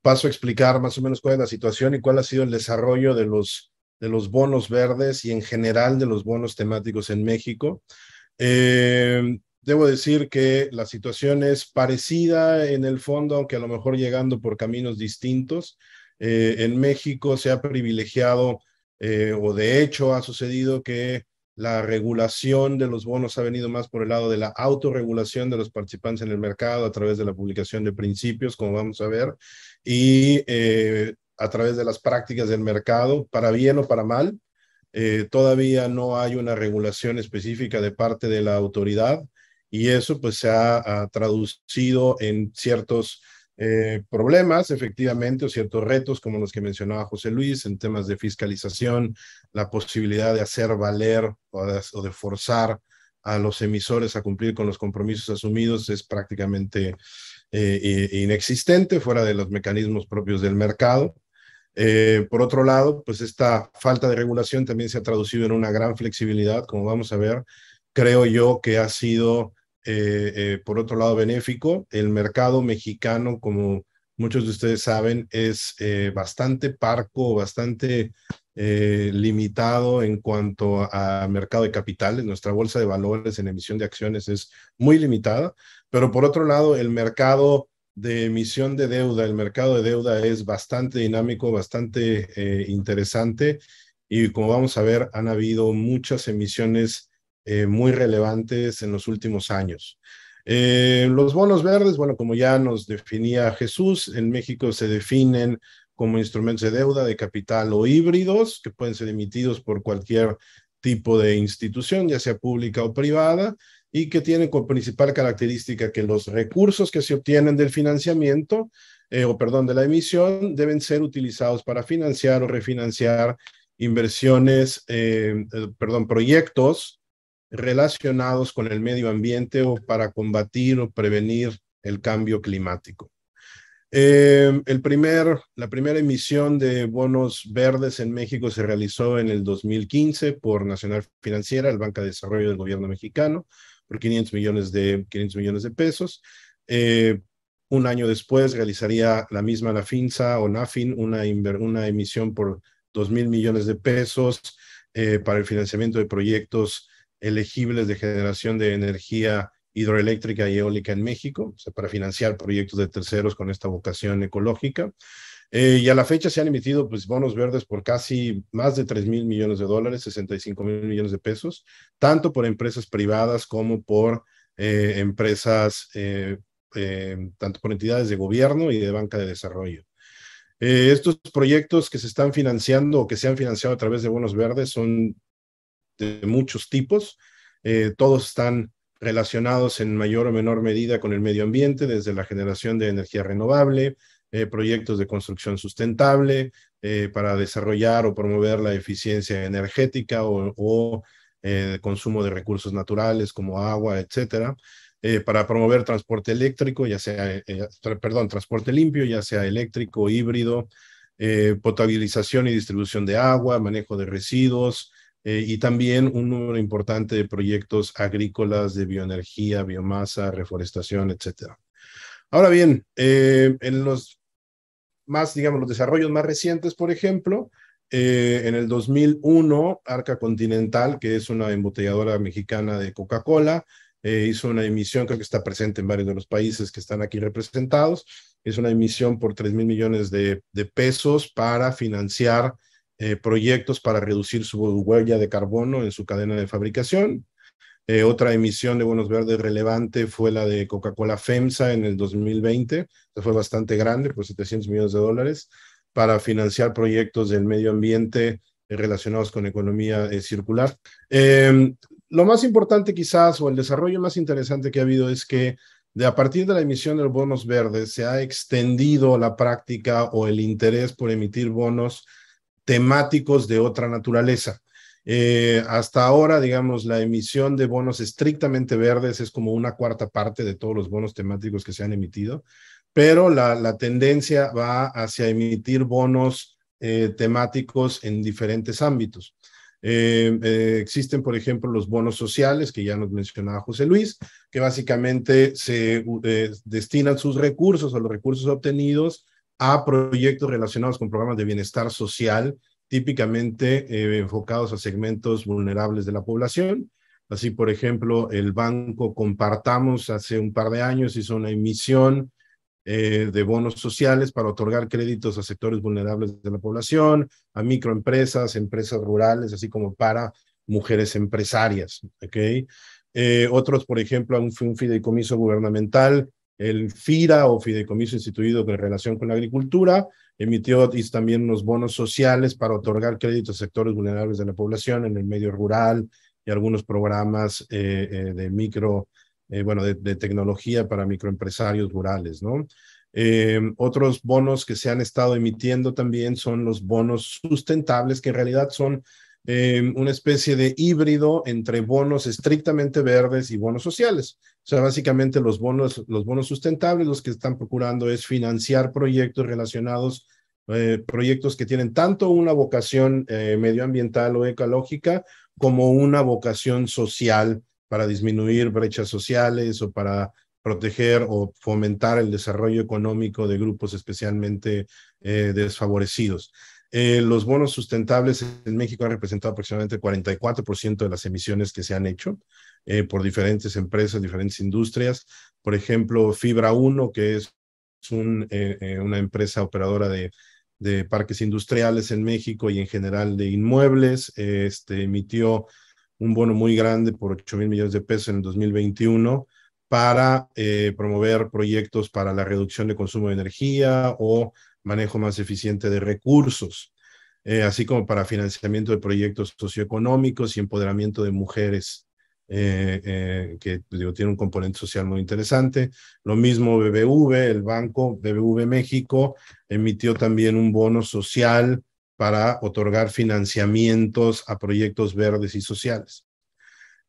paso a explicar más o menos cuál es la situación y cuál ha sido el desarrollo de los, de los bonos verdes y en general de los bonos temáticos en México. Eh, Debo decir que la situación es parecida en el fondo, aunque a lo mejor llegando por caminos distintos. Eh, en México se ha privilegiado, eh, o de hecho ha sucedido que la regulación de los bonos ha venido más por el lado de la autorregulación de los participantes en el mercado a través de la publicación de principios, como vamos a ver, y eh, a través de las prácticas del mercado, para bien o para mal. Eh, todavía no hay una regulación específica de parte de la autoridad y eso pues se ha traducido en ciertos eh, problemas, efectivamente, o ciertos retos como los que mencionaba José Luis en temas de fiscalización, la posibilidad de hacer valer o de, forzar a los emisores a cumplir con los compromisos asumidos es prácticamente eh, inexistente fuera de los mecanismos propios del mercado. Eh, por otro lado, pues esta falta de regulación también se ha traducido en una gran flexibilidad, como vamos a ver. Creo yo que ha sido eh, eh, por otro lado, benéfico. El mercado mexicano, como muchos de ustedes saben, es eh, bastante parco, bastante limitado en cuanto a mercado de capitales. Nuestra bolsa de valores en emisión de acciones es muy limitada, pero por otro lado, el mercado de emisión de deuda, el mercado de deuda es bastante dinámico, bastante interesante y como vamos a ver, han habido muchas emisiones eh, muy relevantes en los últimos años. Eh, los bonos verdes, bueno, como ya nos definía Jesús, en México se definen como instrumentos de deuda, de capital o híbridos, que pueden ser emitidos por cualquier tipo de institución, ya sea pública o privada, y que tienen como principal característica que los recursos que se obtienen del financiamiento, eh, o perdón, de la emisión, deben ser utilizados para financiar o refinanciar inversiones, perdón, proyectos relacionados con el medio ambiente o para combatir o prevenir el cambio climático. Eh, la primera emisión de bonos verdes en México se realizó en el 2015 por Nacional Financiera, el Banca de Desarrollo del Gobierno mexicano, por 500 millones de, 500 millones de pesos. Eh, un año después realizaría la misma la FINSA o NAFIN una, una emisión por 2 mil millones de pesos eh, para el financiamiento de proyectos elegibles de generación de energía hidroeléctrica y eólica en México, o sea, para financiar proyectos de terceros con esta vocación ecológica. Eh, y a la fecha se han emitido pues, bonos verdes por casi más de 3 mil millones de dólares, 65 mil millones de pesos, tanto por empresas privadas como por eh, empresas, eh, tanto por entidades de gobierno y de banca de desarrollo. estos proyectos que se están financiando o que se han financiado a través de bonos verdes son de muchos tipos. Eh, todos están relacionados en mayor o menor medida con el medio ambiente, desde la generación de energía renovable, eh, proyectos de construcción sustentable eh, para desarrollar o promover la eficiencia energética o, o consumo de recursos naturales como agua, etcétera. para promover transporte eléctrico, ya sea, perdón, transporte limpio, ya sea eléctrico, híbrido, potabilización y distribución de agua, manejo de residuos, eh, y también un número importante de proyectos agrícolas de bioenergía, biomasa, reforestación, etc. Ahora bien, eh, en los más, digamos, los desarrollos más recientes, por ejemplo, eh, en el 2001, Arca Continental, que es una embotelladora mexicana de Coca-Cola, hizo una emisión, creo que está presente en varios de los países que están aquí representados, es una emisión por 3 mil millones de, de pesos para financiar eh, proyectos para reducir su huella de carbono en su cadena de fabricación. Eh, otra emisión de bonos verdes relevante fue la de Coca-Cola FEMSA en el 2020, que fue bastante grande, por 700 millones de dólares, para financiar proyectos del medio ambiente eh, relacionados con economía circular. Em, lo más importante quizás, o el desarrollo más interesante que ha habido es que de a partir de la emisión de los bonos verdes se ha extendido la práctica o el interés por emitir bonos temáticos de otra naturaleza. Eh, hasta ahora, digamos, la emisión de bonos estrictamente verdes es como una cuarta parte de todos los bonos temáticos que se han emitido, pero la, tendencia va hacia emitir bonos eh, temáticos en diferentes ámbitos. Eh, existen, por ejemplo, los bonos sociales, que ya nos mencionaba José Luis, que básicamente se destinan sus recursos o los recursos obtenidos a proyectos relacionados con programas de bienestar social, típicamente eh, enfocados a segmentos vulnerables de la población. Así, por ejemplo, el banco Compartamos hace un par de años hizo una emisión eh, de bonos sociales para otorgar créditos a sectores vulnerables de la población, a microempresas, empresas rurales, así como para mujeres empresarias. ¿okay? Eh, otros, por ejemplo, un, un fideicomiso gubernamental, el FIRA o Fideicomiso Instituido en relación con la agricultura, emitió también unos bonos sociales para otorgar créditos a sectores vulnerables de la población en el medio rural y algunos programas eh, eh, de micro, bueno, de, de, tecnología para microempresarios rurales, ¿no? otros bonos que se han estado emitiendo también son los bonos sustentables, que en realidad son Em, una especie de híbrido entre bonos estrictamente verdes y bonos sociales. O sea, básicamente los bonos, los bonos sustentables, los que están procurando es financiar proyectos relacionados, eh, proyectos que tienen tanto una vocación eh, medioambiental o ecológica como una vocación social para disminuir brechas sociales o para proteger o fomentar el desarrollo económico de grupos especialmente eh, desfavorecidos. Eh, los bonos sustentables en México han representado aproximadamente el 44% de las emisiones que se han hecho eh, por diferentes empresas, diferentes industrias. Por ejemplo, Fibra 1, que es eh, una empresa operadora de, parques industriales en México y en general de inmuebles, este, emitió un bono muy grande por 8 mil millones de pesos en el 2021 para promover proyectos para la reducción de consumo de energía o manejo más eficiente de recursos, eh, así como para financiamiento de proyectos socioeconómicos y empoderamiento de mujeres, eh, eh, que digo, tiene un componente social muy interesante. Lo mismo BBV, el banco BBV México, emitió también un bono social para otorgar financiamientos a proyectos verdes y sociales.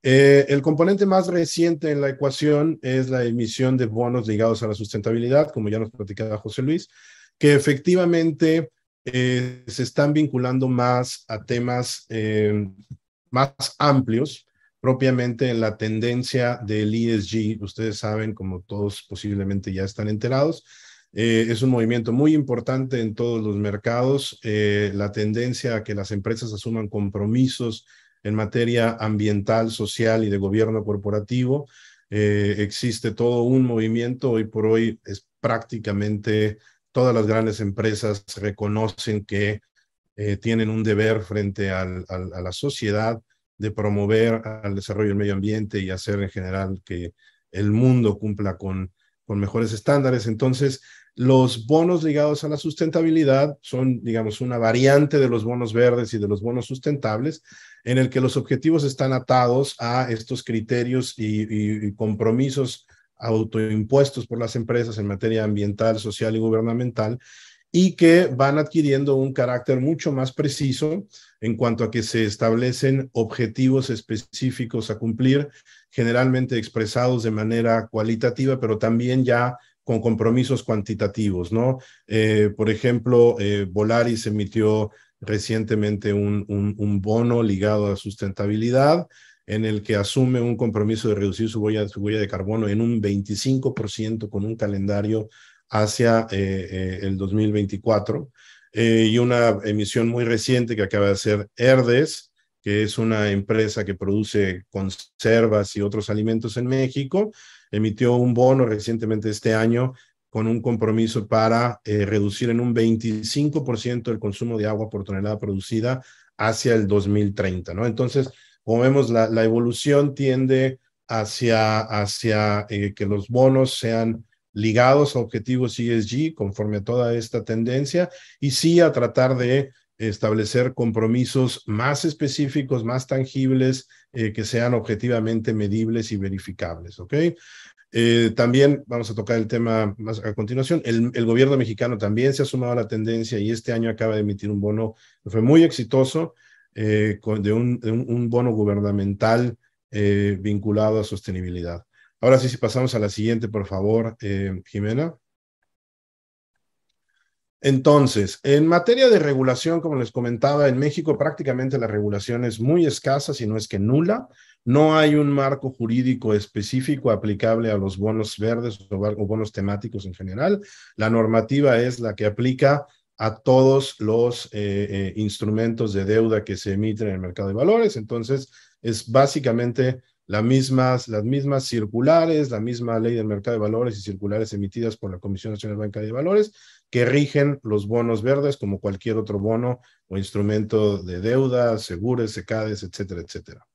el componente más reciente en la ecuación es la emisión de bonos ligados a la sustentabilidad, como ya nos platicaba José Luis, que efectivamente eh, se están vinculando más a temas eh, más amplios, propiamente en la tendencia del ESG. Ustedes saben, como todos posiblemente ya están enterados, eh, es un movimiento muy importante en todos los mercados. la tendencia a que las empresas asuman compromisos en materia ambiental, social y de gobierno corporativo. existe todo un movimiento, hoy por hoy es prácticamente todas las grandes empresas reconocen que eh, tienen un deber frente a la sociedad de promover al desarrollo del medio ambiente y hacer en general que el mundo cumpla con, con mejores estándares. Entonces, los bonos ligados a la sustentabilidad son, digamos, una variante de los bonos verdes y de los bonos sustentables, en el que los objetivos están atados a estos criterios y, y compromisos autoimpuestos por las empresas en materia ambiental, social y gubernamental, y que van adquiriendo un carácter mucho más preciso en cuanto a que se establecen objetivos específicos a cumplir, generalmente expresados de manera cualitativa, pero también ya con compromisos cuantitativos, ¿no? Eh, por ejemplo, eh, Volaris emitió recientemente un, un bono ligado a sustentabilidad, en el que asume un compromiso de reducir su huella, su huella de carbono en un 25% con un calendario hacia eh, eh, el 2024 eh, y una emisión muy reciente que acaba de hacer Herdes, que es una empresa que produce conservas y otros alimentos en México, emitió un bono recientemente este año con un compromiso para reducir en un 25% el consumo de agua por tonelada producida hacia el 2030, ¿no? Entonces, como vemos, la, evolución tiende hacia, hacia que los bonos sean ligados a objetivos ESG conforme a toda esta tendencia y sí a tratar de establecer compromisos más específicos, más tangibles, eh, que sean objetivamente medibles y verificables, ¿ok? Eh, también vamos a tocar el tema más a continuación. El, gobierno mexicano también se ha sumado a la tendencia y este año acaba de emitir un bono que fue muy exitoso eh, de, un, bono gubernamental vinculado a sostenibilidad. Ahora sí, si pasamos a la siguiente, por favor, eh, Jimena. Entonces, en materia de regulación, como les comentaba, en México prácticamente la regulación es muy escasa, si no es que nula. No hay un marco jurídico específico aplicable a los bonos verdes o bonos temáticos en general. La normativa es la que aplica a todos los eh, eh, instrumentos de deuda que se emiten en el mercado de valores. Entonces, es básicamente las mismas, las mismas circulares, la misma ley del mercado de valores y circulares emitidas por la Comisión Nacional Bancaria de Valores que rigen los bonos verdes como cualquier otro bono o instrumento de deuda, seguros, secades, etcétera, etcétera.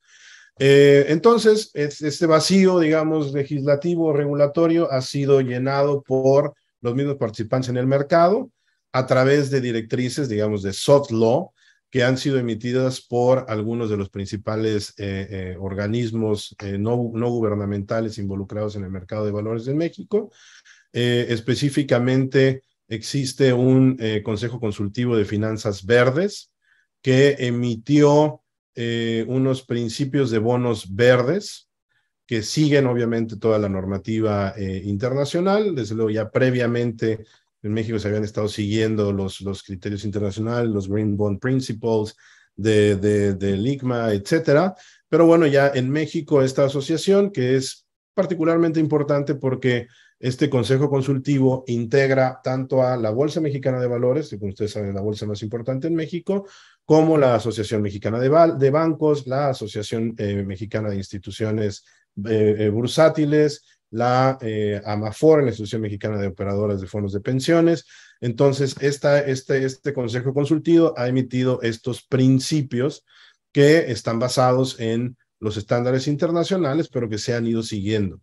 Eh, entonces, este vacío, digamos, legislativo, regulatorio, ha sido llenado por los mismos participantes en el mercado a través de directrices, digamos, de soft law, que han sido emitidas por algunos de los principales eh, eh, organismos no, no, gubernamentales involucrados en el mercado de valores de México. específicamente, existe un Consejo Consultivo de Finanzas Verdes que emitió eh, unos principios de bonos verdes que siguen obviamente toda la normativa eh, internacional. Desde luego ya previamente en México se habían estado siguiendo los, los criterios internacionales, los Green Bond Principles de, de, del ICMA, etcétera. Pero bueno, ya en México esta asociación que es particularmente importante porque este consejo consultivo integra tanto a la Bolsa Mexicana de Valores, que como ustedes saben la bolsa más importante en México, como la Asociación Mexicana de, de Bancos, la Asociación eh, Mexicana de Instituciones eh, eh, Bursátiles, la AMAFOR, la Institución Mexicana de Operadoras de Fondos de Pensiones. Entonces, este, este consejo consultivo ha emitido estos principios que están basados en los estándares internacionales, pero que se han ido siguiendo.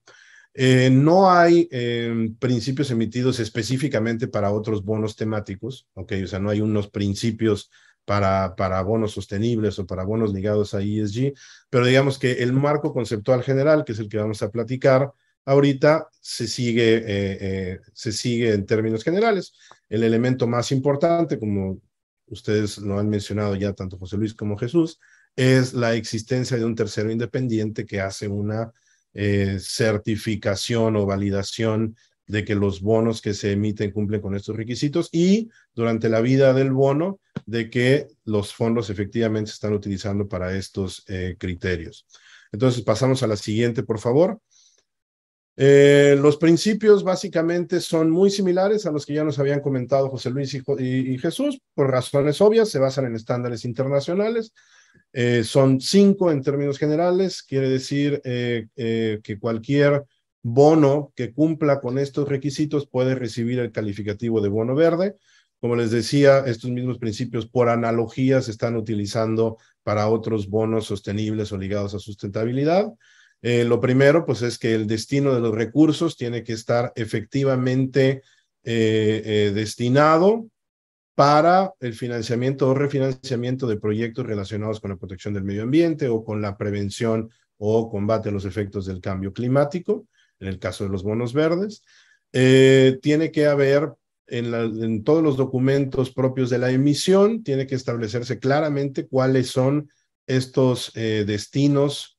Eh, no hay eh, principios emitidos específicamente para otros bonos temáticos, ¿ok? O sea, no hay unos principios para, para bonos sostenibles o para bonos ligados a ESG, pero digamos que el marco conceptual general, que es el que vamos a platicar ahorita, se sigue, eh, se sigue en términos generales. El elemento más importante, como ustedes lo han mencionado ya tanto José Luis como Jesús, es la existencia de un tercero independiente que hace una eh, certificación o validación de que los bonos que se emiten cumplen con estos requisitos y durante la vida del bono de que los fondos efectivamente se están utilizando para estos eh, criterios. Entonces pasamos a la siguiente, por favor. Eh, los principios básicamente son muy similares a los que ya nos habían comentado José Luis y Jesús, por razones obvias, se basan en estándares internacionales, eh, son cinco en términos generales, quiere decir eh, que cualquier bono que cumpla con estos requisitos puede recibir el calificativo de bono verde. Como les decía, estos mismos principios por analogía se están utilizando para otros bonos sostenibles o ligados a sustentabilidad. Lo primero, pues es que el destino de los recursos tiene que estar efectivamente destinado para el financiamiento o refinanciamiento de proyectos relacionados con la protección del medio ambiente o con la prevención o combate a los efectos del cambio climático, en el caso de los bonos verdes. Eh, tiene que haber en, todos los documentos propios de la emisión, tiene que establecerse claramente cuáles son estos eh, destinos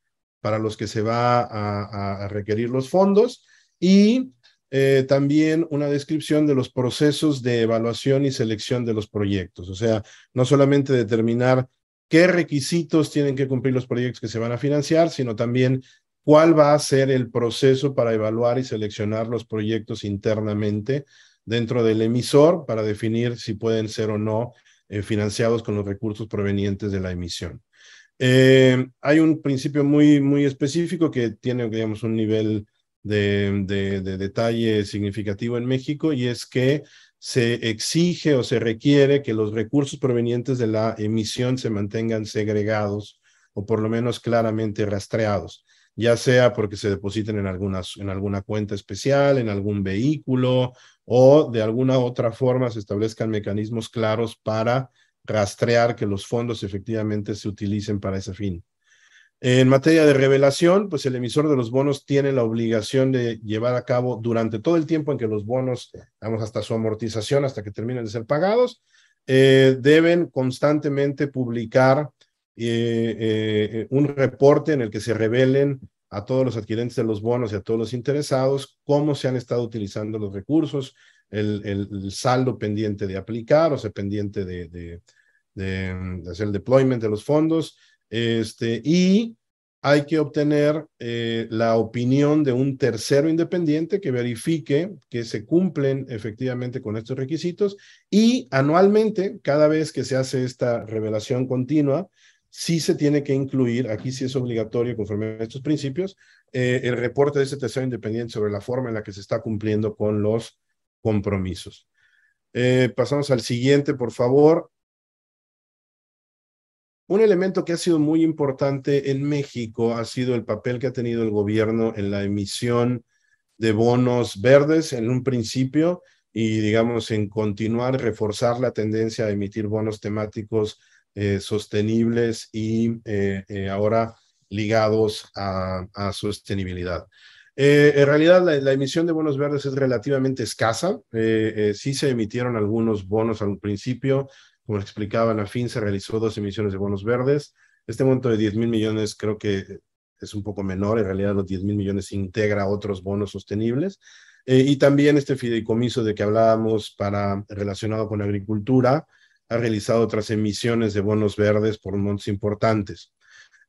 para los que se va a requerir los fondos y eh, también una descripción de los procesos de evaluación y selección de los proyectos. O sea, no solamente determinar qué requisitos tienen que cumplir los proyectos que se van a financiar, sino también cuál va a ser el proceso para evaluar y seleccionar los proyectos internamente dentro del emisor para definir si pueden ser o no eh, financiados con los recursos provenientes de la emisión. Eh, hay un principio muy, muy específico que tiene, digamos, un nivel de, detalle significativo en México y es que se exige o se requiere que los recursos provenientes de la emisión se mantengan segregados o por lo menos claramente rastreados, ya sea porque se depositen en, algunas, en alguna cuenta especial, en algún vehículo o de alguna otra forma se establezcan mecanismos claros para rastrear que los fondos efectivamente se utilicen para ese fin. En materia de revelación, pues el emisor de los bonos tiene la obligación de llevar a cabo durante todo el tiempo en que los bonos, vamos hasta su amortización, hasta que terminen de ser pagados, eh, deben constantemente publicar eh, eh, un reporte en el que se revelen a todos los adquirentes de los bonos y a todos los interesados cómo se han estado utilizando los recursos, el, saldo pendiente de aplicar, o sea, pendiente de hacer el deployment de los fondos, este, y hay que obtener eh, la opinión de un tercero independiente que verifique que se cumplen efectivamente con estos requisitos y anualmente, cada vez que se hace esta revelación continua, sí se tiene que incluir, aquí sí es obligatorio conforme a estos principios, eh, el reporte de ese tercero independiente sobre la forma en la que se está cumpliendo con los compromisos. Eh, pasamos al siguiente, por favor. Un elemento que ha sido muy importante en México ha sido el papel que ha tenido el gobierno en la emisión de bonos verdes en un principio y, digamos, en continuar, reforzar la tendencia a emitir bonos temáticos eh, sostenibles y eh, eh, ahora ligados a, sostenibilidad. en realidad, la, emisión de bonos verdes es relativamente escasa. sí se emitieron algunos bonos al principio, como explicaba la FIN, se realizó dos emisiones de bonos verdes. Este monto de 10 mil millones creo que es un poco menor, en realidad los 10 mil millones integra otros bonos sostenibles. Eh, y también este fideicomiso de que hablábamos para, relacionado con agricultura, ha realizado otras emisiones de bonos verdes por montos importantes.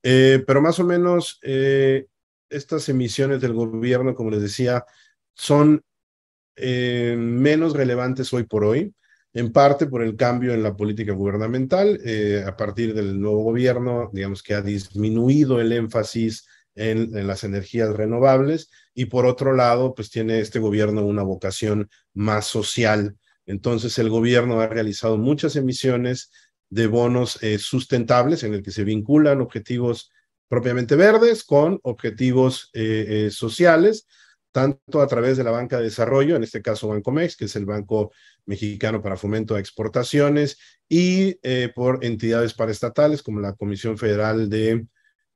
Eh, pero más o menos eh, estas emisiones del gobierno, como les decía, son menos relevantes hoy por hoy en parte por el cambio en la política gubernamental, eh, a partir del nuevo gobierno, digamos que ha disminuido el énfasis en, las energías renovables y por otro lado, pues tiene este gobierno una vocación más social. Entonces el gobierno ha realizado muchas emisiones de bonos eh, sustentables en el que se vinculan objetivos propiamente verdes con objetivos eh, sociales tanto a través de la banca de desarrollo, en este caso Bancomex, que es el Banco Mexicano para Fomento de Exportaciones, y eh, por entidades paraestatales como la Comisión Federal de,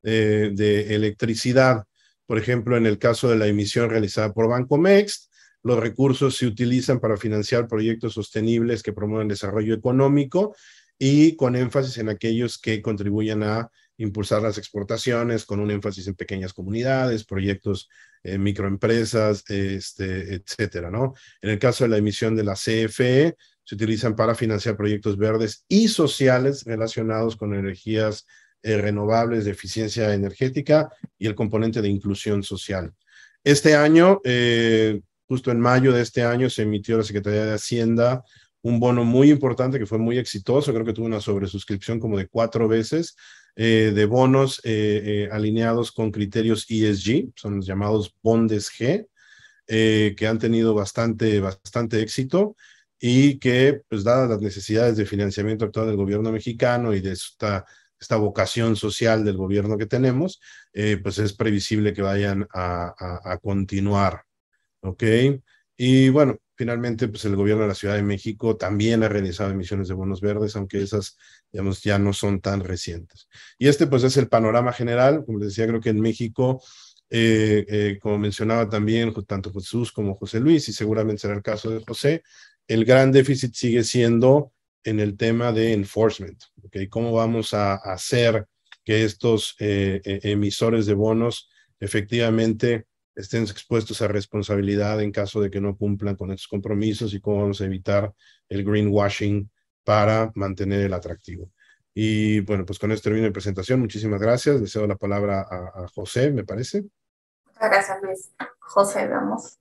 eh, de Electricidad. Por ejemplo, en el caso de la emisión realizada por Bancomex, los recursos se utilizan para financiar proyectos sostenibles que promueven desarrollo económico y con énfasis en aquellos que contribuyan a impulsar las exportaciones con un énfasis en pequeñas comunidades, proyectos, eh, microempresas, este, etcétera, ¿no? En el caso de la emisión de la CFE, se utilizan para financiar proyectos verdes y sociales relacionados con energías eh, renovables de eficiencia energética y el componente de inclusión social. Este año, eh, justo en mayo de este año, se emitió la Secretaría de Hacienda un bono muy importante que fue muy exitoso, creo que tuvo una sobresuscripción como de cuatro veces, eh, de bonos eh, eh, alineados con criterios ESG, son los llamados bondes G, que han tenido bastante, bastante éxito y que, pues dadas las necesidades de financiamiento actual del gobierno mexicano y de esta, esta vocación social del gobierno que tenemos, pues es previsible que vayan a, a, a continuar. ¿Ok? Y bueno, finalmente, pues el gobierno de la Ciudad de México también ha realizado emisiones de bonos verdes, aunque esas, digamos, ya no son tan recientes. Y este, pues, es el panorama general. Como les decía, creo que en México, eh, eh, como mencionaba también tanto Jesús como José Luis, y seguramente será el caso de José, el gran déficit sigue siendo en el tema de enforcement. ¿okay? ¿Cómo vamos a hacer que estos eh, emisores de bonos efectivamente estén expuestos a responsabilidad en caso de que no cumplan con estos compromisos y cómo vamos a evitar el greenwashing para mantener el atractivo. Y bueno, pues con esto termino mi presentación. Muchísimas gracias. Le cedo la palabra a, José, me parece. Muchas gracias, Luis. José, vamos.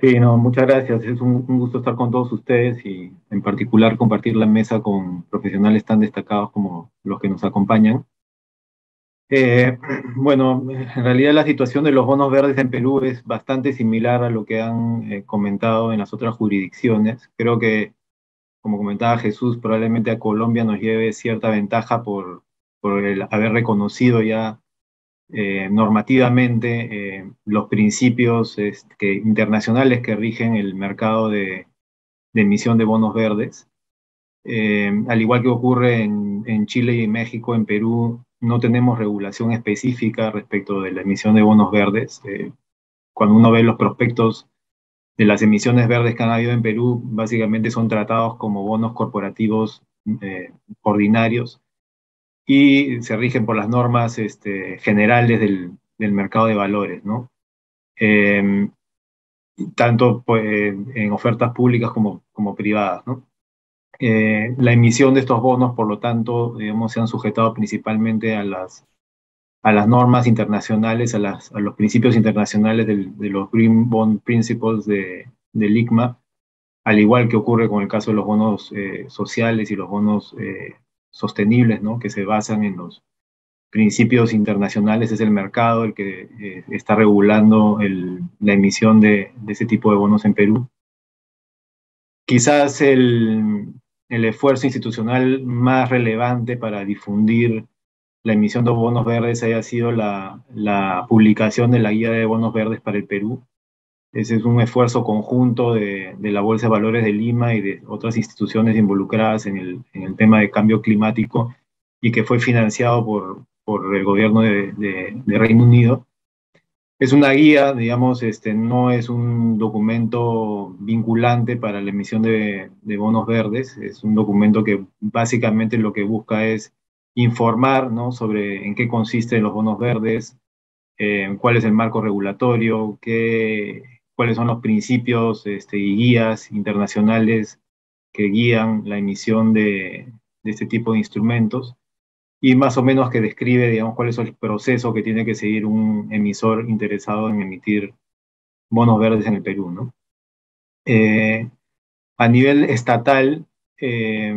Sí, no, muchas gracias. Es un, un, gusto estar con todos ustedes y en particular compartir la mesa con profesionales tan destacados como los que nos acompañan. Eh, bueno, en realidad la situación de los bonos verdes en Perú es bastante similar a lo que han eh, comentado en las otras jurisdicciones. Creo que, como comentaba Jesús, probablemente a Colombia nos lleve cierta ventaja por, por haber reconocido ya eh, normativamente los principios este, internacionales que rigen el mercado de, emisión de bonos verdes. al igual que ocurre en, en Chile y México, en Perú no tenemos regulación específica respecto de la emisión de bonos verdes. Eh, cuando uno ve los prospectos de las emisiones verdes que han habido en Perú, básicamente son tratados como bonos corporativos eh, ordinarios y se rigen por las normas este, generales del, mercado de valores, ¿no? Em, tanto pues, en ofertas públicas como, privadas. Eh, la emisión de estos bonos, por lo tanto, digamos, se han sujetado principalmente a las, a las normas internacionales, a, las, a los principios internacionales de los Green Bond Principles de, del ICMA, al igual que ocurre con el caso de los bonos eh, sociales y los bonos eh, sostenibles, ¿no? que se basan en los principios internacionales. Es el mercado el que está regulando el, la emisión de, de ese tipo de bonos en Perú quizás el, el esfuerzo institucional más relevante para difundir la emisión de bonos verdes haya sido la, publicación de la guía de bonos verdes para el Perú. Ese es un esfuerzo conjunto de, la Bolsa de Valores de Lima y de otras instituciones involucradas en el, tema de cambio climático y que fue financiado por, el gobierno de, Reino Unido. Es una guía, digamos, este, no es un documento vinculante para la emisión de, bonos verdes, es un documento que básicamente lo que busca es informar ¿no? sobre en qué consisten los bonos verdes, eh, cuál es el marco regulatorio, qué, cuáles son los principios este, y guías internacionales que guían la emisión de, este tipo de instrumentos y más o menos que describe, digamos, cuál es el proceso que tiene que seguir un emisor interesado en emitir bonos verdes en el Perú, ¿no? Eh, a nivel estatal, eh,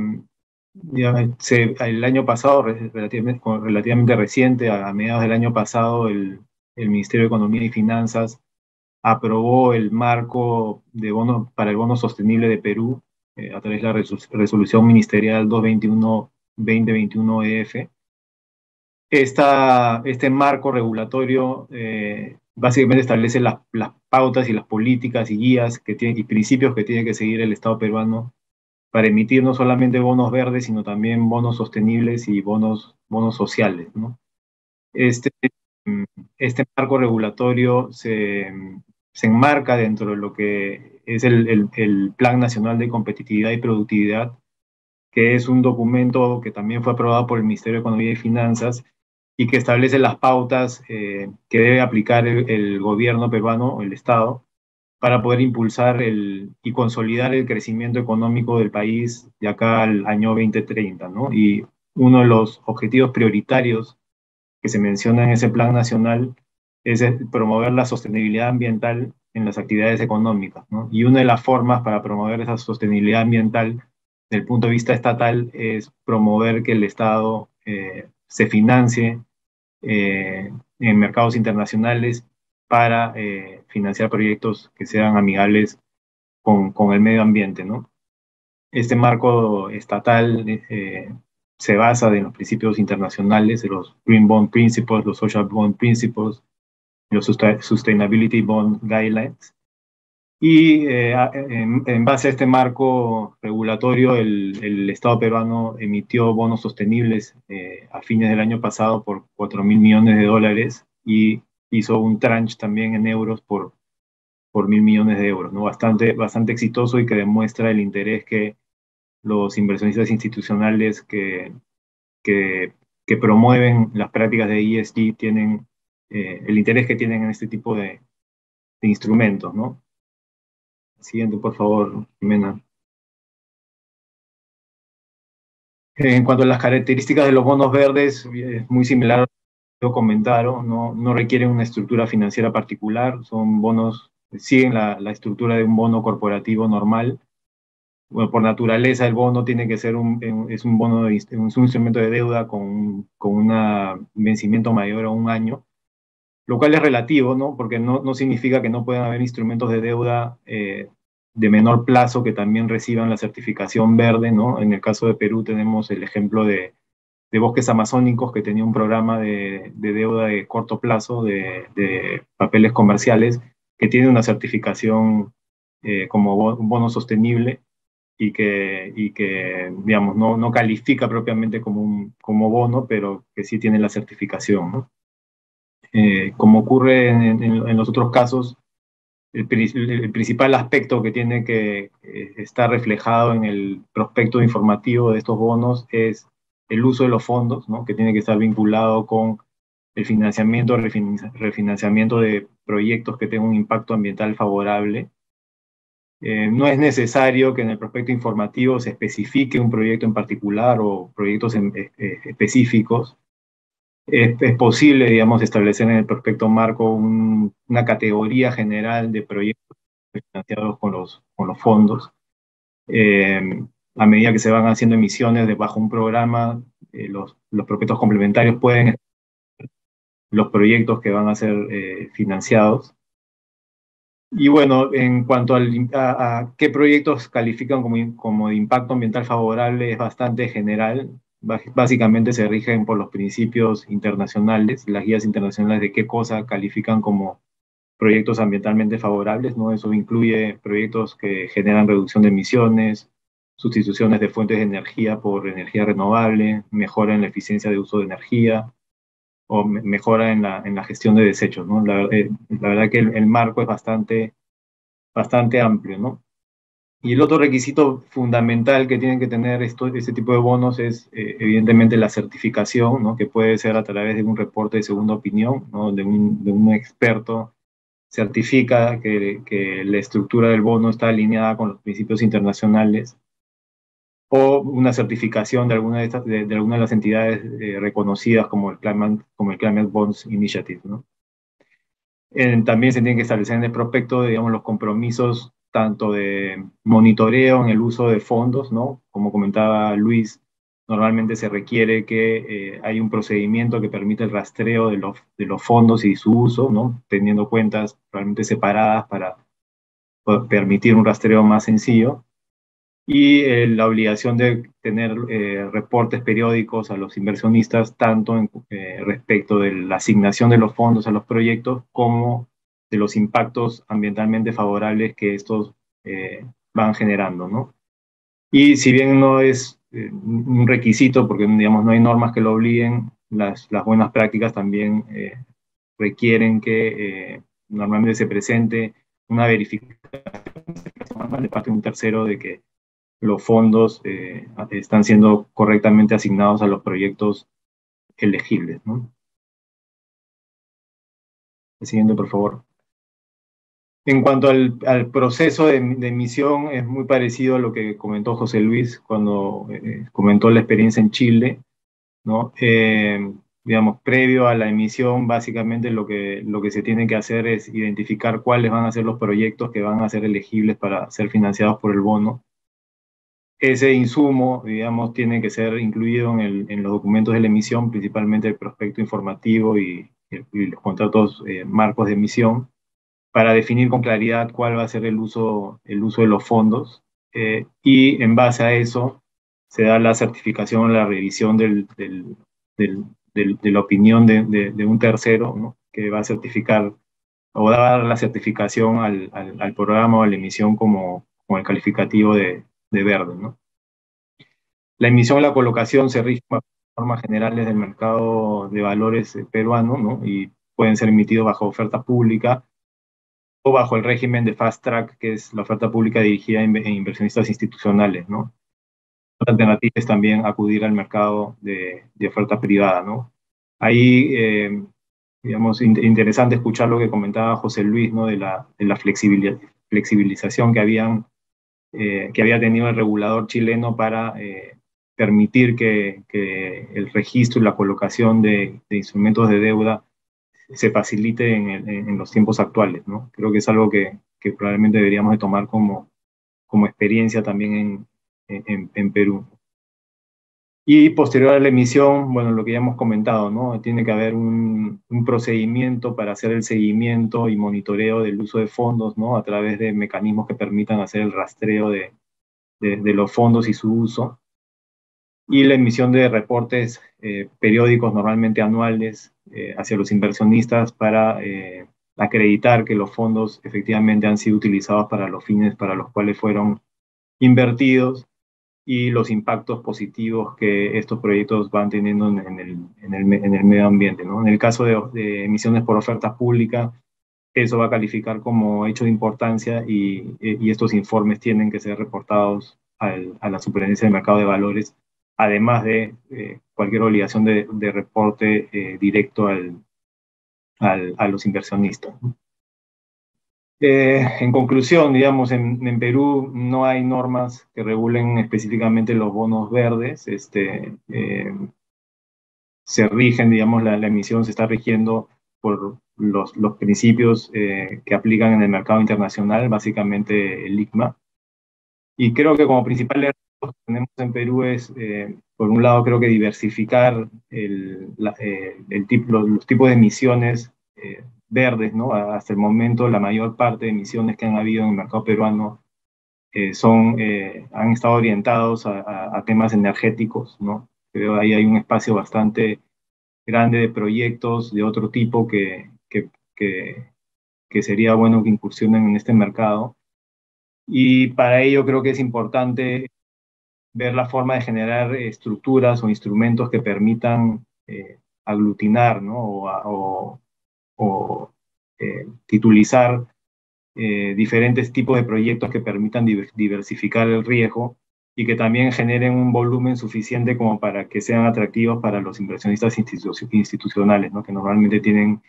el año pasado, relativamente, reciente, a mediados del año pasado, el, Ministerio de Economía y Finanzas aprobó el marco de bono, para el bono sostenible de Perú eh, a través de la resolución ministerial 221-2021-EF. Esta, este marco regulatorio eh, básicamente establece las pautas y las políticas y guías que tiene, y principios que tiene que seguir el Estado peruano para emitir no solamente bonos verdes, sino también bonos sostenibles y bonos, bonos sociales. ¿no? Este, este marco regulatorio se, se, enmarca dentro de lo que es el, el, el, Plan Nacional de Competitividad y Productividad, que es un documento que también fue aprobado por el Ministerio de Economía y Finanzas y que establece las pautas eh, que debe aplicar el, el gobierno peruano, el Estado, para poder impulsar el, y consolidar el crecimiento económico del país de acá al año 2030. ¿no? Y uno de los objetivos prioritarios que se menciona en ese plan nacional es promover la sostenibilidad ambiental en las actividades económicas. ¿no? Y una de las formas para promover esa sostenibilidad ambiental el punto de vista estatal es promover que el Estado eh, se financie eh, en mercados internacionales para eh, financiar proyectos que sean amigables con, el medio ambiente. Este marco estatal se basa en los principios internacionales, los Green Bond Principles, los Social Bond Principles, los Sustainability Bond Guidelines. Y eh, en, base a este marco regulatorio, el, el Estado peruano emitió bonos sostenibles eh, a fines del año pasado por 4 mil millones de dólares y hizo un tranche también en euros por, por mil millones de euros, ¿no? Bastante, bastante exitoso y que demuestra el interés que los inversionistas institucionales que, que, que promueven las prácticas de ESG tienen, eh, el interés que tienen en este tipo de, de instrumentos, ¿no? Siguiente, por favor, Jimena. En cuanto a las características de los bonos verdes, es muy similar comentaron, no, no requieren una estructura financiera particular, son bonos, siguen la, estructura de un bono corporativo normal. Por naturaleza el bono tiene que ser un, es un bono, de, es un instrumento de deuda con, con un vencimiento mayor a un año, lo cual es relativo, ¿no? Porque no, no significa que no puedan haber instrumentos de deuda eh, de menor plazo que también reciban la certificación verde, ¿no? En el caso de Perú tenemos el ejemplo de, de bosques amazónicos que tenía un programa de, de deuda de corto plazo de, de, papeles comerciales que tiene una certificación eh, como bono sostenible y que, y que digamos, no, no califica propiamente como, un, como bono, pero que sí tiene la certificación. ¿no? Eh, como ocurre en, en, en, los otros casos, el, el, principal aspecto que tiene que eh, estar reflejado en el prospecto informativo de estos bonos es el uso de los fondos, ¿no? que tiene que estar vinculado con el financiamiento, refinanciamiento de proyectos que tengan un impacto ambiental favorable. Eh, no es necesario que en el prospecto informativo se especifique un proyecto en particular o proyectos en, eh, eh específicos. Es, es, posible, digamos, establecer en el prospecto marco un, una categoría general de proyectos financiados con los, fondos. Eh, a medida que se van haciendo emisiones de bajo un programa, eh, los, los prospectos complementarios pueden los proyectos que van a ser eh, financiados. Y bueno, en cuanto a, qué proyectos califican como, como de impacto ambiental favorable, es bastante general. Básicamente se rigen por los principios internacionales, las guías internacionales de qué cosa califican como proyectos ambientalmente favorables, ¿no? Eso incluye proyectos que generan reducción de emisiones, sustituciones de fuentes de energía por energía renovable, mejora en la eficiencia de uso de energía, o mejora en la, en la gestión de desechos. ¿no? La, eh, la verdad que el, marco es bastante, bastante amplio. ¿no? Y el otro requisito fundamental que tienen que tener esto, este tipo de bonos es eh, evidentemente la certificación, ¿no? que puede ser a través de un reporte de segunda opinión, ¿no? de, un, de un experto certifica que, que la estructura del bono está alineada con los principios internacionales o una certificación de alguna de, estas, de, alguna de las entidades eh, reconocidas como el, Climate, como el Climate Bonds Initiative. ¿no? también se tienen que establecer en el prospecto, digamos, los compromisos tanto de monitoreo en el uso de fondos, ¿no? Como comentaba Luis, normalmente se requiere que eh, hay un procedimiento que permite el rastreo de los, de los fondos y su uso, ¿no? Teniendo cuentas realmente separadas para permitir un rastreo más sencillo y eh, la obligación de tener eh, reportes periódicos a los inversionistas, tanto en, eh, respecto de la asignación de los fondos a los proyectos como de los impactos ambientalmente favorables que estos van generando. ¿no? Y si bien no es un requisito, porque digamos, no hay normas que lo obliguen, las, buenas prácticas también requieren que normalmente se presente una verificación de parte de un tercero de que los fondos eh, están siendo correctamente asignados a los proyectos elegibles. El siguiente, por favor. En cuanto al, proceso de, emisión, es muy parecido a lo que comentó José Luis cuando eh, comentó la experiencia en Chile. ¿no? Eh, digamos, previo a la emisión, básicamente lo que, lo que se tiene que hacer es identificar cuáles van a ser los proyectos que van a ser elegibles para ser financiados por el bono ese insumo, digamos, tiene que ser incluido en, los documentos de la emisión, principalmente el prospecto informativo y, los contratos eh, marcos de emisión, para definir con claridad cuál va a ser el uso, el uso de los fondos. Eh, y en base a eso se da la certificación, la revisión de la opinión de, un tercero que va a certificar o dar la certificación al, programa o a la emisión como, el calificativo de, de verde. La emisión y la colocación se rigen por normas generales del mercado de valores peruano ¿no? y pueden ser emitidos bajo oferta pública o bajo el régimen de Fast Track, que es la oferta pública dirigida a inversionistas institucionales. ¿no? Otra alternativa es también acudir al mercado de, de oferta privada. ¿no? Ahí, eh, digamos, interesante escuchar lo que comentaba José Luis ¿no? de la, de la flexibilización que habían eh, que había tenido el regulador chileno para eh, permitir que, el registro y la colocación de, instrumentos de deuda se facilite en, los tiempos actuales. ¿no? Creo que es algo que, probablemente deberíamos de tomar como, experiencia también en, en Perú. Y posterior a la emisión, bueno, lo que ya hemos comentado, ¿no? Tiene que haber un, procedimiento para hacer el seguimiento y monitoreo del uso de fondos, ¿no? A través de mecanismos que permitan hacer el rastreo de, los fondos y su uso. Y la emisión de reportes eh, periódicos, normalmente anuales, eh, hacia los inversionistas para eh, acreditar que los fondos efectivamente han sido utilizados para los fines para los cuales fueron invertidos y los impactos positivos que estos proyectos van teniendo en, el, en, el, en el, medio ambiente. ¿no? En el caso de, emisiones por ofertas públicas, eso va a calificar como hecho de importancia y, y estos informes tienen que ser reportados al, a la Superintendencia del Mercado de Valores, además de eh, cualquier obligación de, de reporte eh, directo al, al, a los inversionistas. Eh, en conclusión, digamos, en, Perú no hay normas que regulen específicamente los bonos verdes. Este, eh, se rigen, digamos, la, emisión se está rigiendo por los, los principios eh, que aplican en el mercado internacional, básicamente el ICMA. Y creo que como principal tenemos en Perú es, por un lado, creo que diversificar el, el tipo, los, tipos de emisiones verdes, ¿no? Hasta el momento la mayor parte de emisiones que han habido en el mercado peruano eh, son, eh, han estado orientados a, temas energéticos, ¿no? Pero ahí hay un espacio bastante grande de proyectos de otro tipo que, que, que, sería bueno que incursionen en este mercado. Y para ello creo que es importante ver la forma de generar estructuras o instrumentos que permitan eh, aglutinar ¿no? o, o, titulizar eh, diferentes tipos de proyectos que permitan diversificar el riesgo y que también generen un volumen suficiente como para que sean atractivos para los inversionistas institucionales, ¿no? que normalmente tienen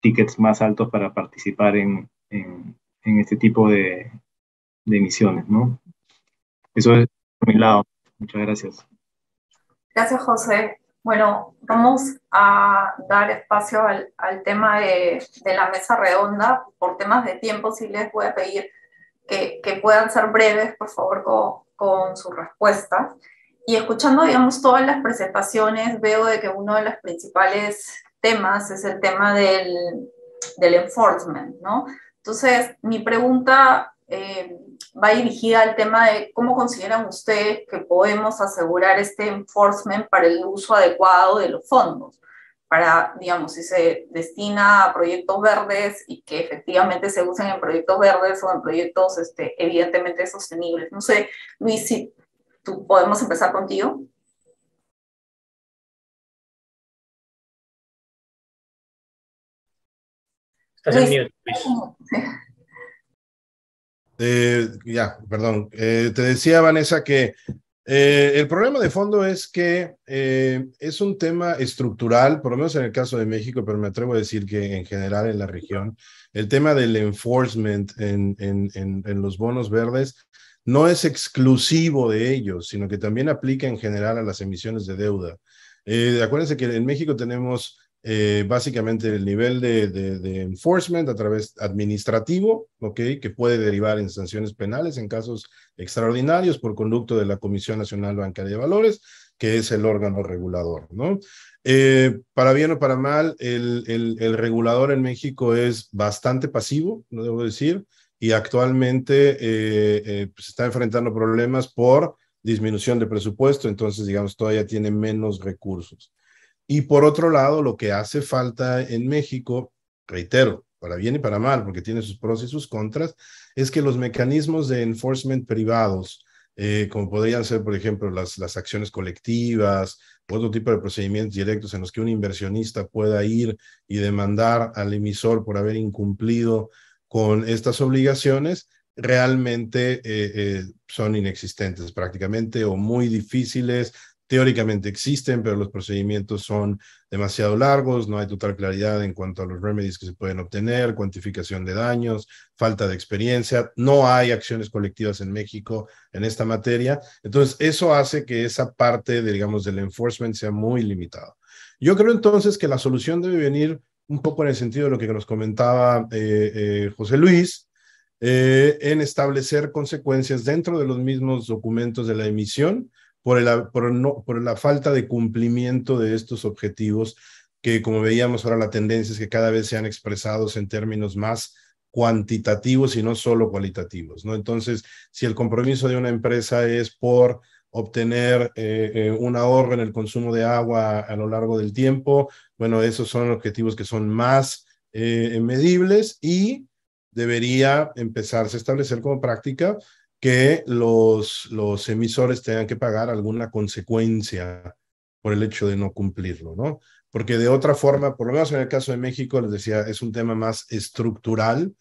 tickets más altos para participar en, en, este tipo de, de, emisiones. ¿no? Eso es por mi lado. Muchas gracias. Gracias, José. Bueno, vamos a dar espacio al, al tema de, de, la mesa redonda. Por temas de tiempo, sí les voy a pedir que, que puedan ser breves, por favor, con, con sus respuestas. Y escuchando, digamos, todas las presentaciones, veo de que uno de los principales temas es el tema del, del enforcement, ¿no? Entonces, mi pregunta eh, va dirigida al tema de cómo consideran ustedes que podemos asegurar este enforcement para el uso adecuado de los fondos, para, digamos, si se destina a proyectos verdes y que efectivamente se usen en proyectos verdes o en proyectos este, evidentemente sostenibles. No sé, Luis, si tú podemos empezar contigo. Estás en mute, eh, ya, perdón. Eh, te decía, Vanessa, que eh, el problema de fondo es que es un tema estructural, por lo menos en el caso de México, pero me atrevo a decir que en general en la región, el tema del enforcement en, en, en los bonos verdes no es exclusivo de ellos, sino que también aplica en general a las emisiones de deuda. acuérdense que en México tenemos eh, básicamente el nivel de, enforcement a través administrativo, ¿ok? que puede derivar en sanciones penales en casos extraordinarios por conducto de la Comisión Nacional Bancaria de Valores, que es el órgano regulador. ¿no? Eh, para bien o para mal, el, el, el, regulador en México es bastante pasivo, no debo decir, y actualmente eh, se está enfrentando problemas por disminución de presupuesto, entonces, digamos, todavía tiene menos recursos. Y por otro lado, lo que hace falta en México, reitero, para bien y para mal, porque tiene sus pros y sus contras, es que los mecanismos de enforcement privados, eh, como podrían ser, por ejemplo, las, las acciones colectivas, otro tipo de procedimientos directos en los que un inversionista pueda ir y demandar al emisor por haber incumplido con estas obligaciones, realmente eh, eh, son inexistentes prácticamente o muy difíciles teóricamente existen, pero los procedimientos son demasiado largos, no hay total claridad en cuanto a los remedies que se pueden obtener, cuantificación de daños, falta de experiencia, no hay acciones colectivas en México en esta materia. Entonces, eso hace que esa parte, digamos, del enforcement sea muy limitada. Yo creo entonces que la solución debe venir un poco en el sentido de lo que nos comentaba eh, eh, José Luis, eh, en establecer consecuencias dentro de los mismos documentos de la emisión por, el, por, no, por la falta de cumplimiento de estos objetivos que como veíamos ahora la tendencia es que cada vez sean expresados en términos más cuantitativos y no solo cualitativos, ¿no? Entonces, si el compromiso de una empresa es por obtener eh, eh, un ahorro en el consumo de agua a lo largo del tiempo, bueno, esos son objetivos que son más eh, medibles y debería empezarse a establecer como práctica que los, los emisores tengan que pagar alguna consecuencia por el hecho de no cumplirlo, ¿no? Porque de otra forma, por lo menos en el caso de México, les decía, es un tema más estructural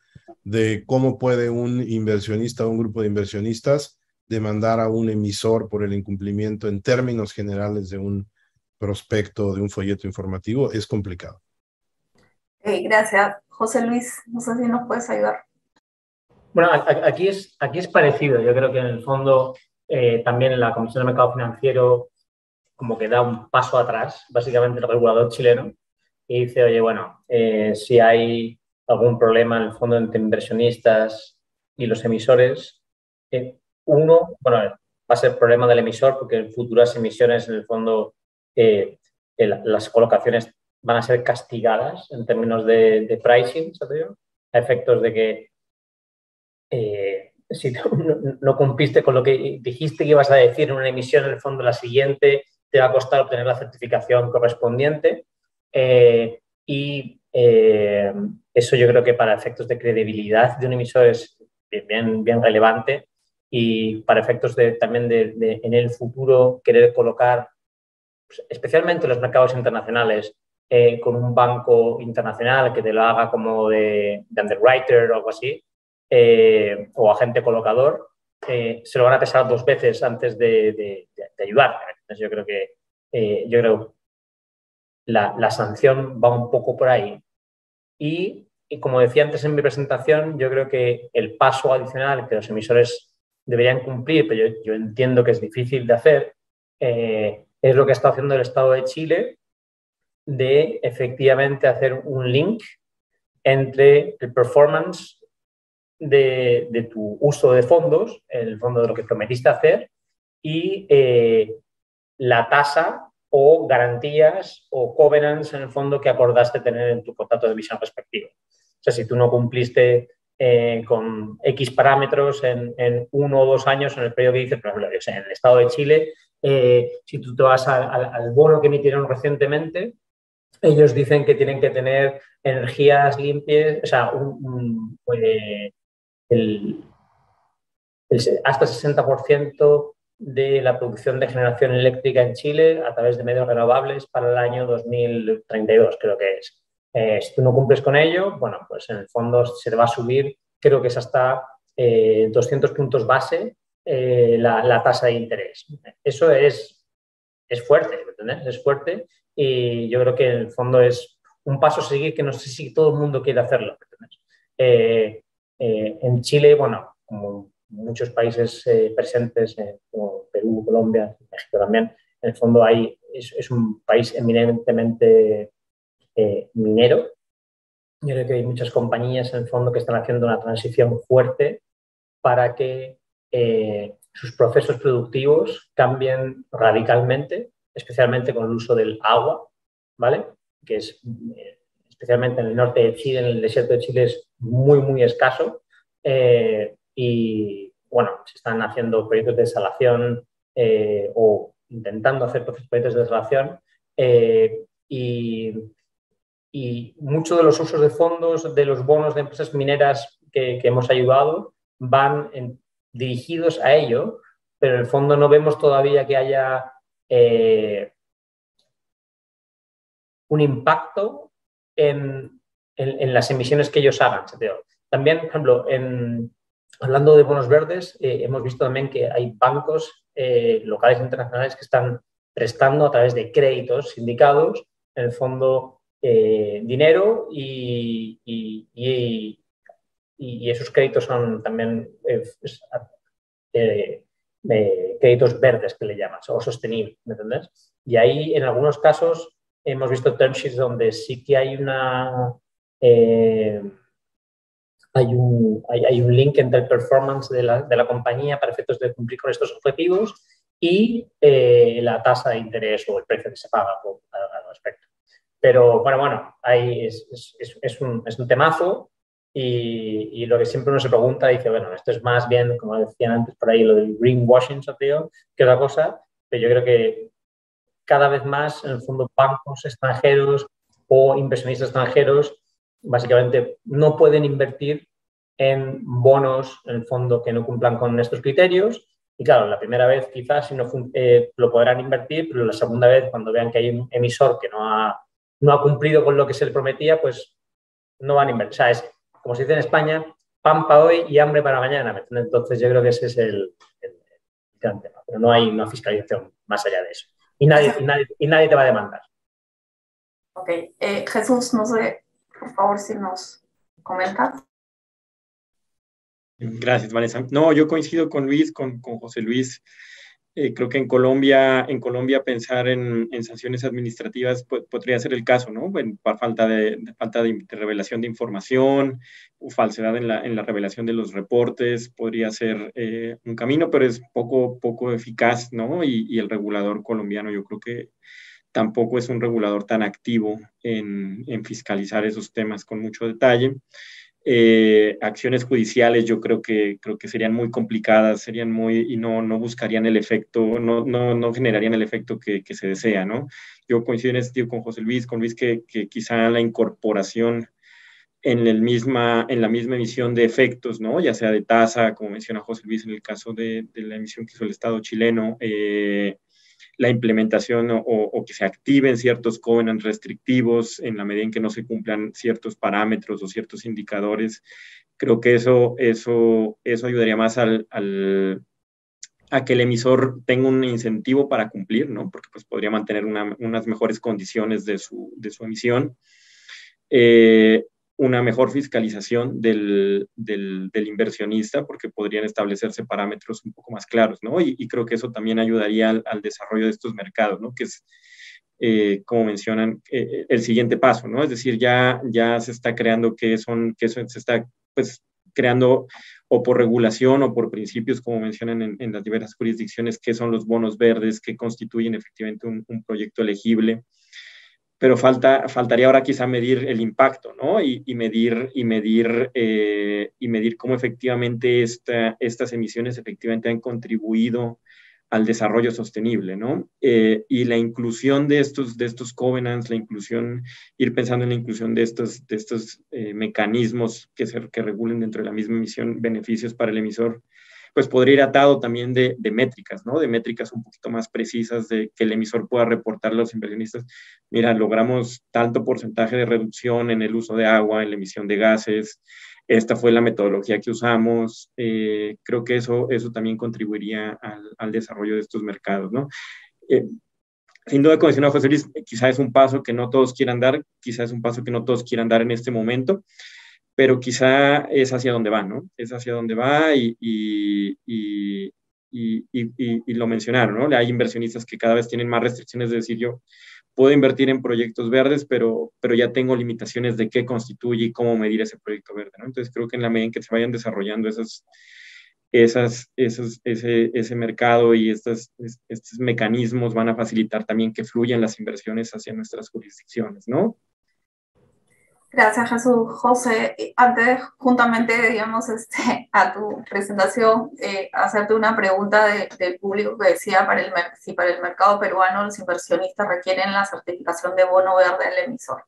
de cómo puede un inversionista o un grupo de inversionistas demandar a un emisor por el incumplimiento en términos generales de un prospecto, de un folleto informativo, es complicado. gracias. José Luis, no sé si nos puedes ayudar. Bueno, aquí es, aquí es parecido. Yo creo que en el fondo eh, también la Comisión de Mercado Financiero como que da un paso atrás, básicamente el regulador chileno, y dice, oye, bueno, eh, si hay algún problema en el fondo entre inversionistas y los emisores, eh, uno, bueno, va a ser problema del emisor porque en futuras emisiones, en el fondo, las colocaciones van a ser castigadas en términos de, pricing, A efectos de que eh, si no, cumpliste con lo que dijiste que ibas a decir en una emisión, en el fondo la siguiente te va a costar obtener la certificación correspondiente. Eh, y eh, eso yo creo que para efectos de credibilidad de un emisor es bien, bien relevante y para efectos de, también de, en el futuro querer colocar, pues, especialmente en los mercados internacionales, eh, con un banco internacional que te lo haga como de, underwriter o algo así, eh, o agente colocador, eh, se lo van a pesar dos veces antes de, ayudar. Entonces yo creo que yo creo la, sanción va un poco por ahí. Y, y, como decía antes en mi presentación, yo creo que el paso adicional que los emisores deberían cumplir, pero yo, entiendo que es difícil de hacer, es lo que está haciendo el Estado de Chile de efectivamente hacer un link entre el performance de, tu uso de fondos, el fondo de lo que prometiste hacer, y eh, la tasa o garantías o covenants en el fondo que acordaste tener en tu contrato de visión respectivo. O sea, si tú no cumpliste eh, con X parámetros en, uno o dos años en el periodo que dices, por ejemplo, en el estado de Chile, eh, si tú te vas al bono que emitieron recientemente, ellos dicen que tienen que tener energías limpias, o sea, pues, el, hasta 60% de la producción de generación eléctrica en Chile a través de medios renovables para el año 2032, creo que es. Eh, si tú no cumples con ello, bueno, pues en el fondo se te va a subir, creo que es hasta 200 eh, puntos base eh, la, la, tasa de interés. Eso es, es fuerte, ¿entendés? Es fuerte y yo creo que en el fondo es un paso a seguir que no sé si todo el mundo quiere hacerlo. Eh, eh, en Chile, bueno, como muchos países eh, presentes, como Perú, Colombia, México también, en el fondo hay, es, un país eminentemente minero. Yo creo que hay muchas compañías en el fondo que están haciendo una transición fuerte para que sus procesos productivos cambien radicalmente especialmente con el uso del agua, ¿vale? Que es, eh, especialmente en el norte de Chile, en el desierto de Chile, es muy, muy escaso. Eh, y, bueno, se están haciendo proyectos de desalación eh, o intentando hacer proyectos de desalación. y, y muchos de los usos de fondos de los bonos de empresas mineras que, hemos ayudado van dirigidos a ello, pero en el fondo no vemos todavía que haya eh, un impacto en, las emisiones que ellos hagan. También, por ejemplo, en, hablando de bonos verdes, eh, hemos visto también que hay bancos eh, locales e internacionales que están prestando a través de créditos sindicados, en el fondo, dinero y, y, esos créditos son también créditos verdes que le llamas, o sostenible, ¿me entendés? Y ahí, en algunos casos, hemos visto term sheets donde sí que hay una... Eh, hay un, hay, un, link entre el performance de la, de la, compañía para efectos de cumplir con estos objetivos y eh, la tasa de interés o el precio que se paga al respecto. Pero bueno, bueno, ahí es, es, es, un, es un temazo y, lo que siempre uno se pregunta, dice, bueno, esto es más bien, como decían antes por ahí, lo del greenwashing, que otra cosa, pero yo creo que cada vez más, en el fondo, bancos extranjeros o inversionistas extranjeros básicamente no pueden invertir en bonos, en el fondo, que no cumplan con estos criterios. Y claro, la primera vez quizás si no, eh, lo podrán invertir, pero la segunda vez, cuando vean que hay un emisor que no ha, no ha cumplido con lo que se le prometía, pues no van a invertir. O sea, es como se dice en España, pan para hoy y hambre para mañana. Entonces yo creo que ese es el, gran tema. Pero no hay una fiscalización más allá de eso. Y nadie, y nadie, te va a demandar. Ok. Eh, Jesús, no sé, por favor, si nos comentas. Gracias, Vanessa. No, yo coincido con Luis, con, con José Luis. Eh, creo que en Colombia, en Colombia pensar en, sanciones administrativas podría ser el caso, ¿no? por falta de, falta de, revelación de información o falsedad en la, en la revelación de los reportes podría ser eh, un camino, pero es poco, poco eficaz, ¿no? Y, el regulador colombiano yo creo que tampoco es un regulador tan activo en, en fiscalizar esos temas con mucho detalle. Eh, acciones judiciales yo creo que, creo que serían muy complicadas, serían muy, y no, no buscarían el efecto, no, no, no generarían el efecto que, se desea, ¿no? Yo coincido en este sentido con José Luis, con Luis, que, que quizá la incorporación en, el misma, en la misma emisión de efectos, ¿no? Ya sea de tasa, como menciona José Luis en el caso de, de la emisión que hizo el Estado chileno, eh, la implementación o, que se activen ciertos covenants restrictivos en la medida en que no se cumplan ciertos parámetros o ciertos indicadores. Creo que eso, eso, eso ayudaría más al, al a que el emisor tenga un incentivo para cumplir, ¿no? Porque pues podría mantener una, unas mejores condiciones de su, de su emisión. Eh, una mejor fiscalización del, del, inversionista porque podrían establecerse parámetros un poco más claros, ¿no? Y, creo que eso también ayudaría al, al, desarrollo de estos mercados, ¿no? Que es, eh, como mencionan, eh, el siguiente paso, ¿no? Es decir, ya, ya se está creando que son, que se está, pues, creando o por regulación o por principios, como mencionan en, en las diversas jurisdicciones, que son los bonos verdes que constituyen efectivamente un, un proyecto elegible pero falta, faltaría ahora quizá medir el impacto, ¿no? Y, medir, y, medir, eh, y medir cómo efectivamente esta, estas emisiones efectivamente han contribuido al desarrollo sostenible, ¿no? Eh, y la inclusión de estos, de estos covenants, la inclusión, ir pensando en la inclusión de estos, de estos eh, mecanismos que, se, que regulen dentro de la misma emisión beneficios para el emisor, pues podría ir atado también de, métricas, ¿no? De métricas un poquito más precisas de que el emisor pueda reportar a los inversionistas, mira, logramos tanto porcentaje de reducción en el uso de agua, en la emisión de gases, esta fue la metodología que usamos, eh, creo que eso, eso también contribuiría al, desarrollo de estos mercados, ¿no? Eh, sin duda, como decía José Luis, quizá es un paso que no todos quieran dar, quizá es un paso que no todos quieran dar en este momento, pero quizá es hacia donde va, ¿no? Es hacia donde va y, y, y, y, lo mencionaron, ¿no? Hay inversionistas que cada vez tienen más restricciones de decir, yo puedo invertir en proyectos verdes, pero, pero ya tengo limitaciones de qué constituye y cómo medir ese proyecto verde, ¿no? Entonces creo que en la medida en que se vayan desarrollando esas, esas, esos, ese, ese mercado y estos, estos mecanismos van a facilitar también que fluyan las inversiones hacia nuestras jurisdicciones, ¿no? Gracias, Jesús. José, antes, juntamente, digamos, este, a tu presentación, eh, hacerte una pregunta del público que decía para el, si para el mercado peruano los inversionistas requieren la certificación de bono verde del emisor.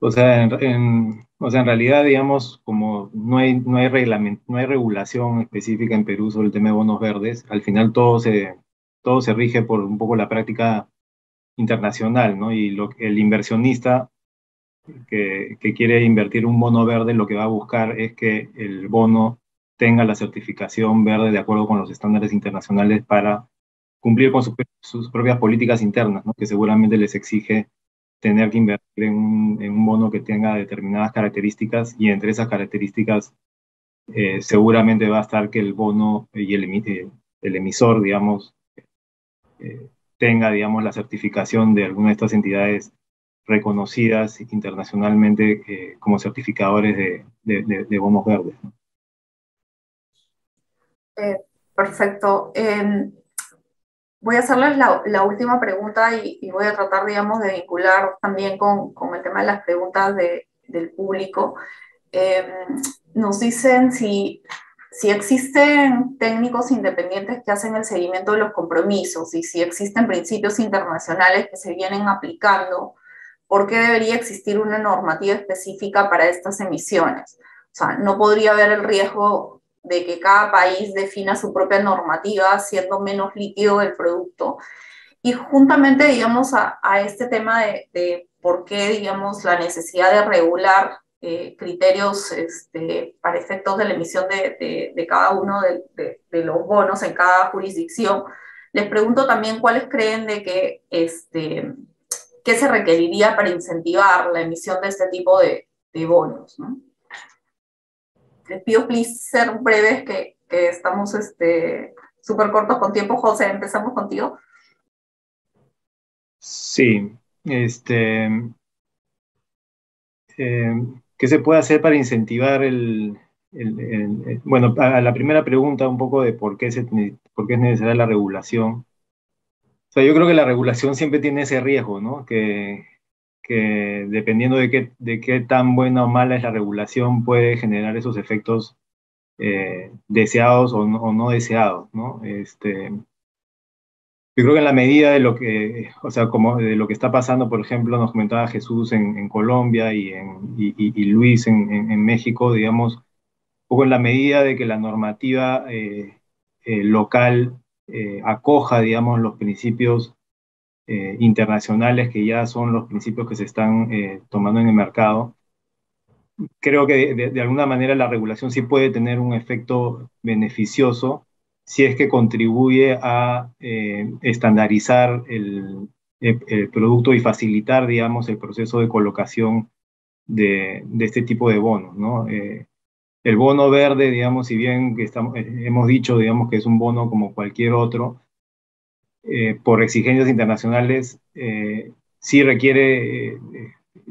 O sea, en, o sea, en realidad, digamos, como no hay, no, hay reglamento, no hay regulación específica en Perú sobre el tema de bonos verdes, al final todo se, todo se rige por un poco la práctica internacional, ¿no? Y lo, el inversionista que, quiere invertir un bono verde, lo que va a buscar es que el bono tenga la certificación verde de acuerdo con los estándares internacionales para cumplir con sus propias políticas internas, que seguramente les exige tener que invertir en un, bono que tenga determinadas características y entre esas características eh, seguramente va a estar que el bono y el, eh, emisor, digamos, eh, tenga, digamos, la certificación de alguna de estas entidades reconocidas internacionalmente eh, como certificadores de, de, verdes. Eh, perfecto. Em, voy a hacerles la, la última pregunta y, voy a tratar, digamos, de vincular también con, con el tema de las preguntas del público. Em, nos dicen si, si existen técnicos independientes que hacen el seguimiento de los compromisos y si existen principios internacionales que se vienen aplicando ¿por qué debería existir una normativa específica para estas emisiones? O sea, no podría haber el riesgo de que cada país defina su propia normativa, siendo menos líquido el producto. Y juntamente, digamos, a, este tema de, por qué, digamos, la necesidad de regular eh, criterios este, para efectos de la emisión de, de cada uno de, los bonos en cada jurisdicción, les pregunto también cuáles creen de que este, qué se requeriría para incentivar la emisión de este tipo de, bonos. ¿no? Les pido, please, ser breves, que, estamos súper este, cortos con tiempo. José, empezamos contigo. Sí, este, eh, ¿qué se puede hacer para incentivar el, bueno, a la primera pregunta un poco de por qué es necesaria la regulación. O sea, yo creo que la regulación siempre tiene ese riesgo, ¿no? Que, que dependiendo de qué, de qué tan buena o mala es la regulación, puede generar esos efectos eh, deseados o no, deseados, ¿no? Este, yo creo que en la medida de lo que, o sea, como de lo que está pasando, por ejemplo, nos comentaba Jesús en, Colombia y, en, y Luis en, en, México, digamos, un poco en la medida de que la normativa eh, eh, local eh, acoja, digamos, los principios eh, internacionales que ya son los principios que se están eh, tomando en el mercado. Creo que de, alguna manera la regulación sí puede tener un efecto beneficioso si es que contribuye a estandarizar el, producto y facilitar, digamos, el proceso de colocación de este tipo de bonos, ¿no? El bono verde, digamos, si bien que estamos, eh, hemos dicho, digamos, que es un bono como cualquier otro, eh, por exigencias internacionales, eh, sí requiere eh,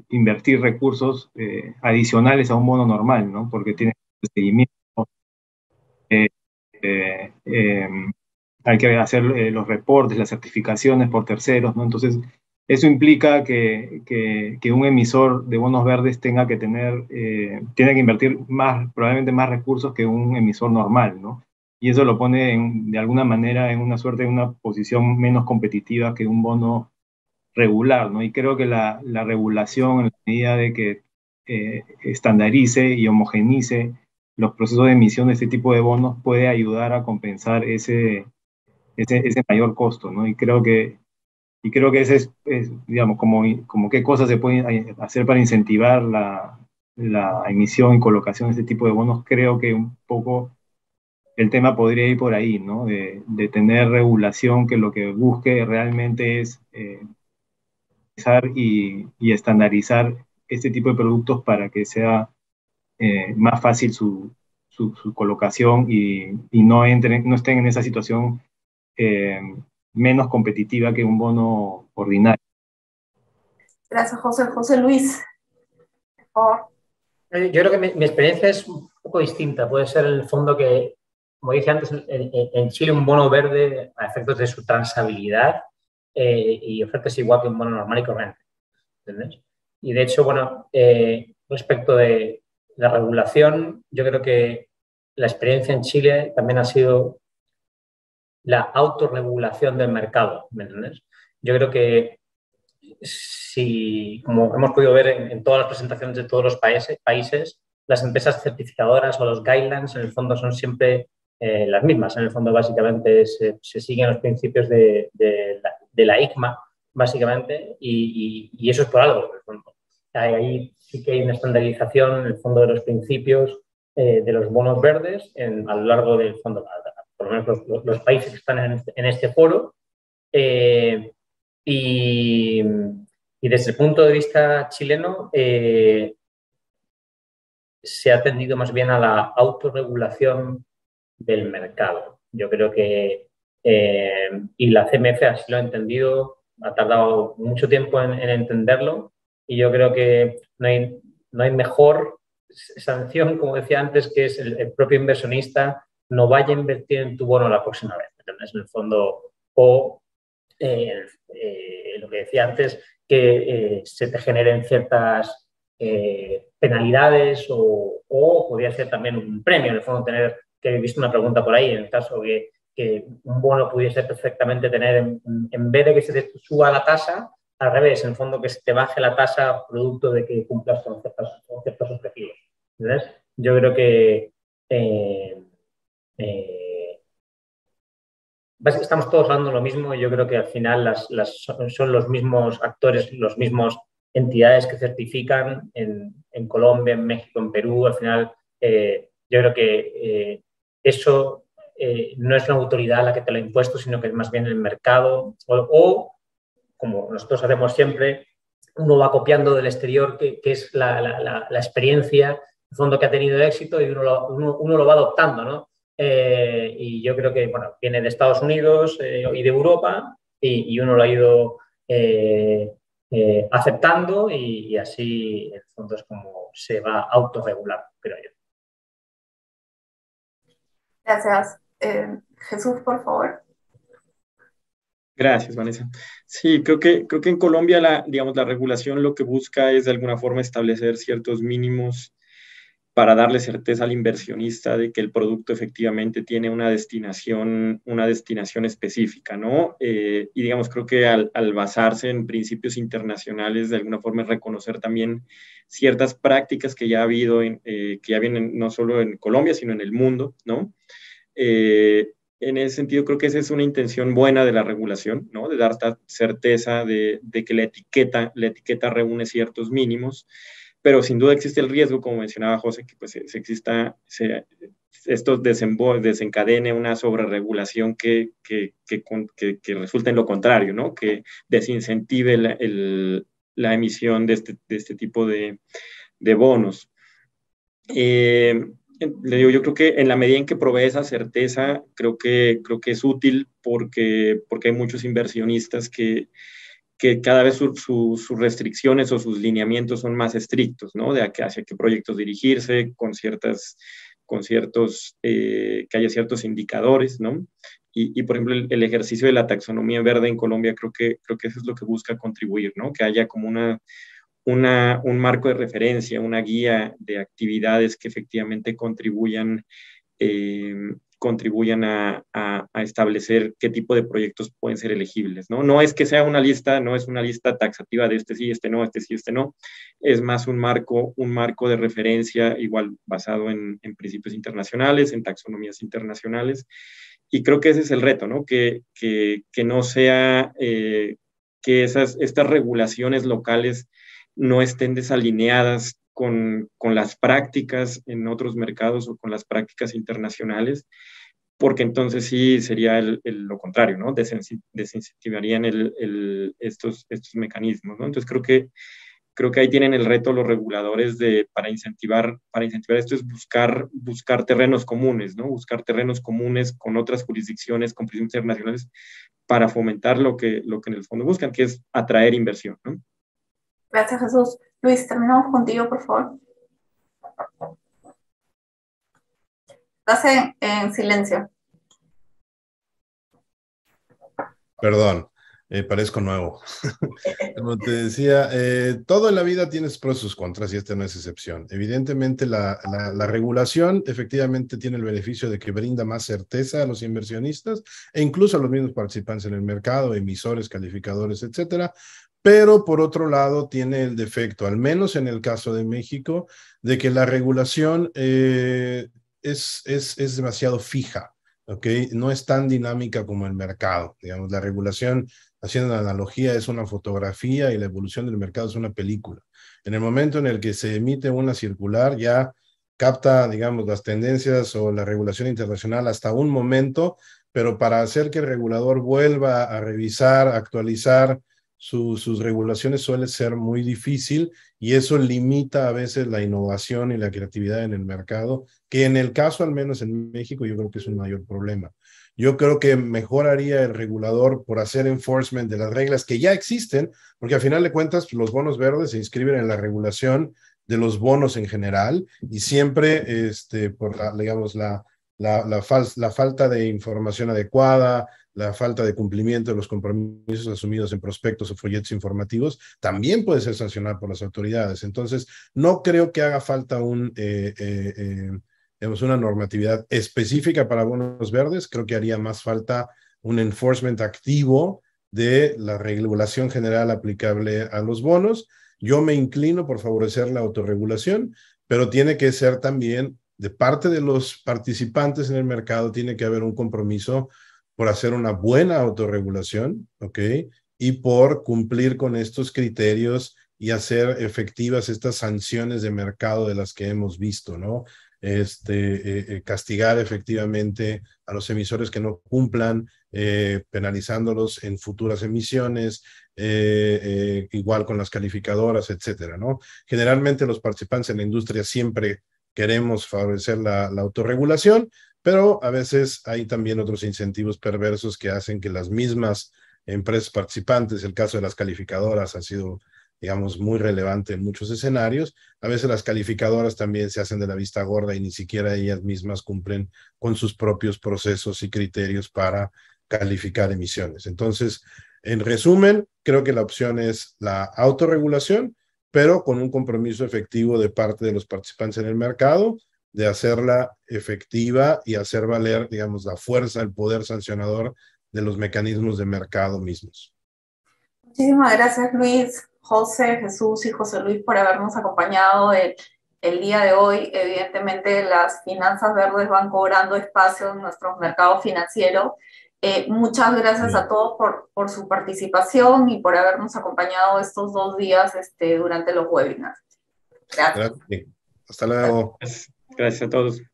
invertir recursos eh, adicionales a un bono normal, ¿no? Porque tiene seguimiento, eh, hay que hacer los reportes, las certificaciones por terceros, ¿no? Entonces, eso implica que, que, un emisor de bonos verdes tenga que tener, eh, tiene que invertir más, probablemente más recursos que un emisor normal, ¿no? Y eso lo pone de alguna manera en una suerte, en una posición menos competitiva que un bono regular, ¿no? Y creo que la, la regulación, en la medida de que eh, estandarice y homogenice los procesos de emisión de este tipo de bonos, puede ayudar a compensar ese, ese, ese mayor costo, ¿no? Y creo que y creo que ese es, digamos, como, como qué cosas se pueden hacer para incentivar la, la emisión y colocación de este tipo de bonos. Creo que un poco el tema podría ir por ahí, ¿no? De, de tener regulación que lo que busque realmente es eh, y, y, estandarizar este tipo de productos para que sea eh, más fácil su, su, su colocación y, y, no, entren, no estén en esa situación eh, menos competitiva que un bono ordinario. Gracias, José. José Luis, por favor. Yo creo que mi, mi, experiencia es un poco distinta. Puede ser en el fondo que, como dije antes, en, en Chile un bono verde a efectos de su transabilidad eh, y ofertas igual que un bono normal y corriente. ¿Entendés? Y de hecho, bueno, eh, respecto de la regulación, yo creo que la experiencia en Chile también ha sido la autorregulación del mercado, ¿me entiendes? Yo creo que si, como hemos podido ver en, en todas las presentaciones de todos los países, países, las empresas certificadoras o los guidelines en el fondo son siempre eh, las mismas. En el fondo, básicamente, se, se siguen los principios de, de, la, de, la, ICMA, básicamente, y, y, y, eso es por algo. En el fondo. Ahí sí que hay una estandarización en el fondo de los principios eh, de los bonos verdes en, a lo largo del fondo, por lo menos los, países que están en este, este foro. Eh, y, desde el punto de vista chileno, eh, se ha atendido más bien a la autorregulación del mercado. Yo creo que, eh, y la CMF así lo ha entendido, ha tardado mucho tiempo en, en entenderlo, y yo creo que no hay, no hay mejor sanción, como decía antes, que es el propio inversionista no vaya a invertir en tu bono la próxima vez. ¿entendés? En el fondo, o eh, eh, lo que decía antes, que eh, se te generen ciertas penalidades o, o, podría ser también un premio. En el fondo, tener, que he visto una pregunta por ahí, en el caso que, que un bono pudiese perfectamente tener, en, en, vez de que se te suba la tasa, al revés, en el fondo que se te baje la tasa producto de que cumplas con ciertos, con ciertos objetivos. Yo creo que eh, estamos todos hablando lo mismo y yo creo que al final son los mismos actores, los mismos entidades que certifican en, Colombia, en México, en Perú. Al final, eh, yo creo que eh, eso no es una autoridad la que te lo ha impuesto, sino que es más bien el mercado o, como nosotros hacemos siempre, uno va copiando del exterior, que, es la, la, la, la, experiencia, el fondo que ha tenido éxito y uno lo va adoptando, ¿no? Eh, y yo creo que bueno, viene de Estados Unidos eh, y de Europa y, y, uno lo ha ido eh, eh aceptando y, y, así en el fondo es como se va autorregular, creo yo. Gracias. Eh, Jesús, por favor. Gracias, Vanessa. Sí, creo que, creo que en Colombia la, digamos, la regulación lo que busca es de alguna forma establecer ciertos mínimos para darle certeza al inversionista de que el producto efectivamente tiene una destinación, una destinación específica, ¿no? Eh, y digamos, creo que al, basarse en principios internacionales, de alguna forma reconocer también ciertas prácticas que ya ha habido, en, eh, que ya vienen no solo en Colombia, sino en el mundo, ¿no? Eh, en ese sentido, creo que esa es una intención buena de la regulación, ¿no? De dar certeza de, de que la etiqueta, la etiqueta reúne ciertos mínimos pero sin duda existe el riesgo, como mencionaba José, que pues se exista, se, esto desencadene una sobreregulación que, que, que, resulta en lo contrario, ¿no? Que desincentive la emisión de este, de este tipo de, de bonos. Eh, le digo, yo creo que en la medida en que provee esa certeza, creo que, creo que es útil porque, porque hay muchos inversionistas que, que cada vez sus restricciones o sus lineamientos son más estrictos, ¿no? De hacia qué proyectos dirigirse, con ciertas, con ciertos, eh, que haya ciertos indicadores, ¿no? Y, por ejemplo, el, ejercicio de la taxonomía verde en Colombia creo que, creo que eso es lo que busca contribuir, ¿no? Que haya como una, una, un marco de referencia, una guía de actividades que efectivamente contribuyan eh, contribuyan a, establecer qué tipo de proyectos pueden ser elegibles, ¿no? No es que sea una lista, no es una lista taxativa de este sí, este no, este sí, este no, es más un marco, un marco de referencia igual basado en, principios internacionales, en taxonomías internacionales, y creo que ese es el reto, ¿no? Que, no sea, eh, que esas, estas regulaciones locales no estén desalineadas con, con, las prácticas en otros mercados o con las prácticas internacionales, porque entonces sí sería lo contrario, ¿no? desincentivarían el, estos, estos mecanismos. Entonces creo que, creo que ahí tienen el reto los reguladores de, para, incentivar, para incentivar esto es buscar, buscar terrenos comunes, ¿no? Buscar terrenos comunes con otras jurisdicciones, con principios internacionales, para fomentar lo que, lo que en el fondo buscan, que es atraer inversión. Gracias, Jesús. Luis, terminamos contigo, por favor. Estás en, silencio. Perdón, eh, parezco nuevo. Como te decía, eh, todo en la vida tiene sus pros y sus contras y esta no es excepción. Evidentemente, la, la, regulación efectivamente tiene el beneficio de que brinda más certeza a los inversionistas e incluso a los mismos participantes en el mercado, emisores, calificadores, etcétera, pero por otro lado tiene el defecto, al menos en el caso de México, de que la regulación eh, es, es, es, demasiado fija, ¿ok? No es tan dinámica como el mercado. Digamos, la regulación, haciendo la analogía, es una fotografía y la evolución del mercado es una película. En el momento en el que se emite una circular, ya capta, digamos, las tendencias o la regulación internacional hasta un momento, pero para hacer que el regulador vuelva a revisar, actualizar, sus regulaciones suele ser muy difícil y eso limita a veces la innovación y la creatividad en el mercado, que en el caso al menos en México yo creo que es un mayor problema. Yo creo que mejoraría el regulador por hacer enforcement de las reglas que ya existen, porque al final de cuentas pues, los bonos verdes se inscriben en la regulación de los bonos en general y siempre este, por la, digamos, la, la, la, la falta de información adecuada, la falta de cumplimiento de los compromisos asumidos en prospectos o folletos informativos, también puede ser sancionado por las autoridades. Entonces, no creo que haga falta un, eh, eh, eh, una normatividad específica para bonos verdes, creo que haría más falta un enforcement activo de la regulación general aplicable a los bonos. Yo me inclino por favorecer la autorregulación, pero tiene que ser también de parte de los participantes en el mercado, tiene que haber un compromiso por hacer una buena autorregulación, ¿ok? Y por cumplir con estos criterios y hacer efectivas estas sanciones de mercado de las que hemos visto, ¿no? Este, eh, eh, castigar efectivamente a los emisores que no cumplan, eh, penalizándolos en futuras emisiones, igual con las calificadoras, etcétera, ¿no? Generalmente los participantes en la industria siempre queremos favorecer la, la autorregulación, pero a veces hay también otros incentivos perversos que hacen que las mismas empresas participantes, el caso de las calificadoras ha sido, digamos, muy relevante en muchos escenarios. A veces las calificadoras también se hacen de la vista gorda y ni siquiera ellas mismas cumplen con sus propios procesos y criterios para calificar emisiones. Entonces, en resumen, creo que la opción es la autorregulación, pero con un compromiso efectivo de parte de los participantes en el mercado de hacerla efectiva y hacer valer, digamos, la fuerza, el poder sancionador de los mecanismos de mercado mismos. Muchísimas gracias, Luis, José, Jesús y José Luis, por habernos acompañado el, el día de hoy. Evidentemente, las finanzas verdes van cobrando espacio en nuestros mercados financieros. Eh, muchas gracias a todos por, por, su participación y por habernos acompañado estos dos días este, durante los webinars. Gracias. Hasta luego. Gracias a todos.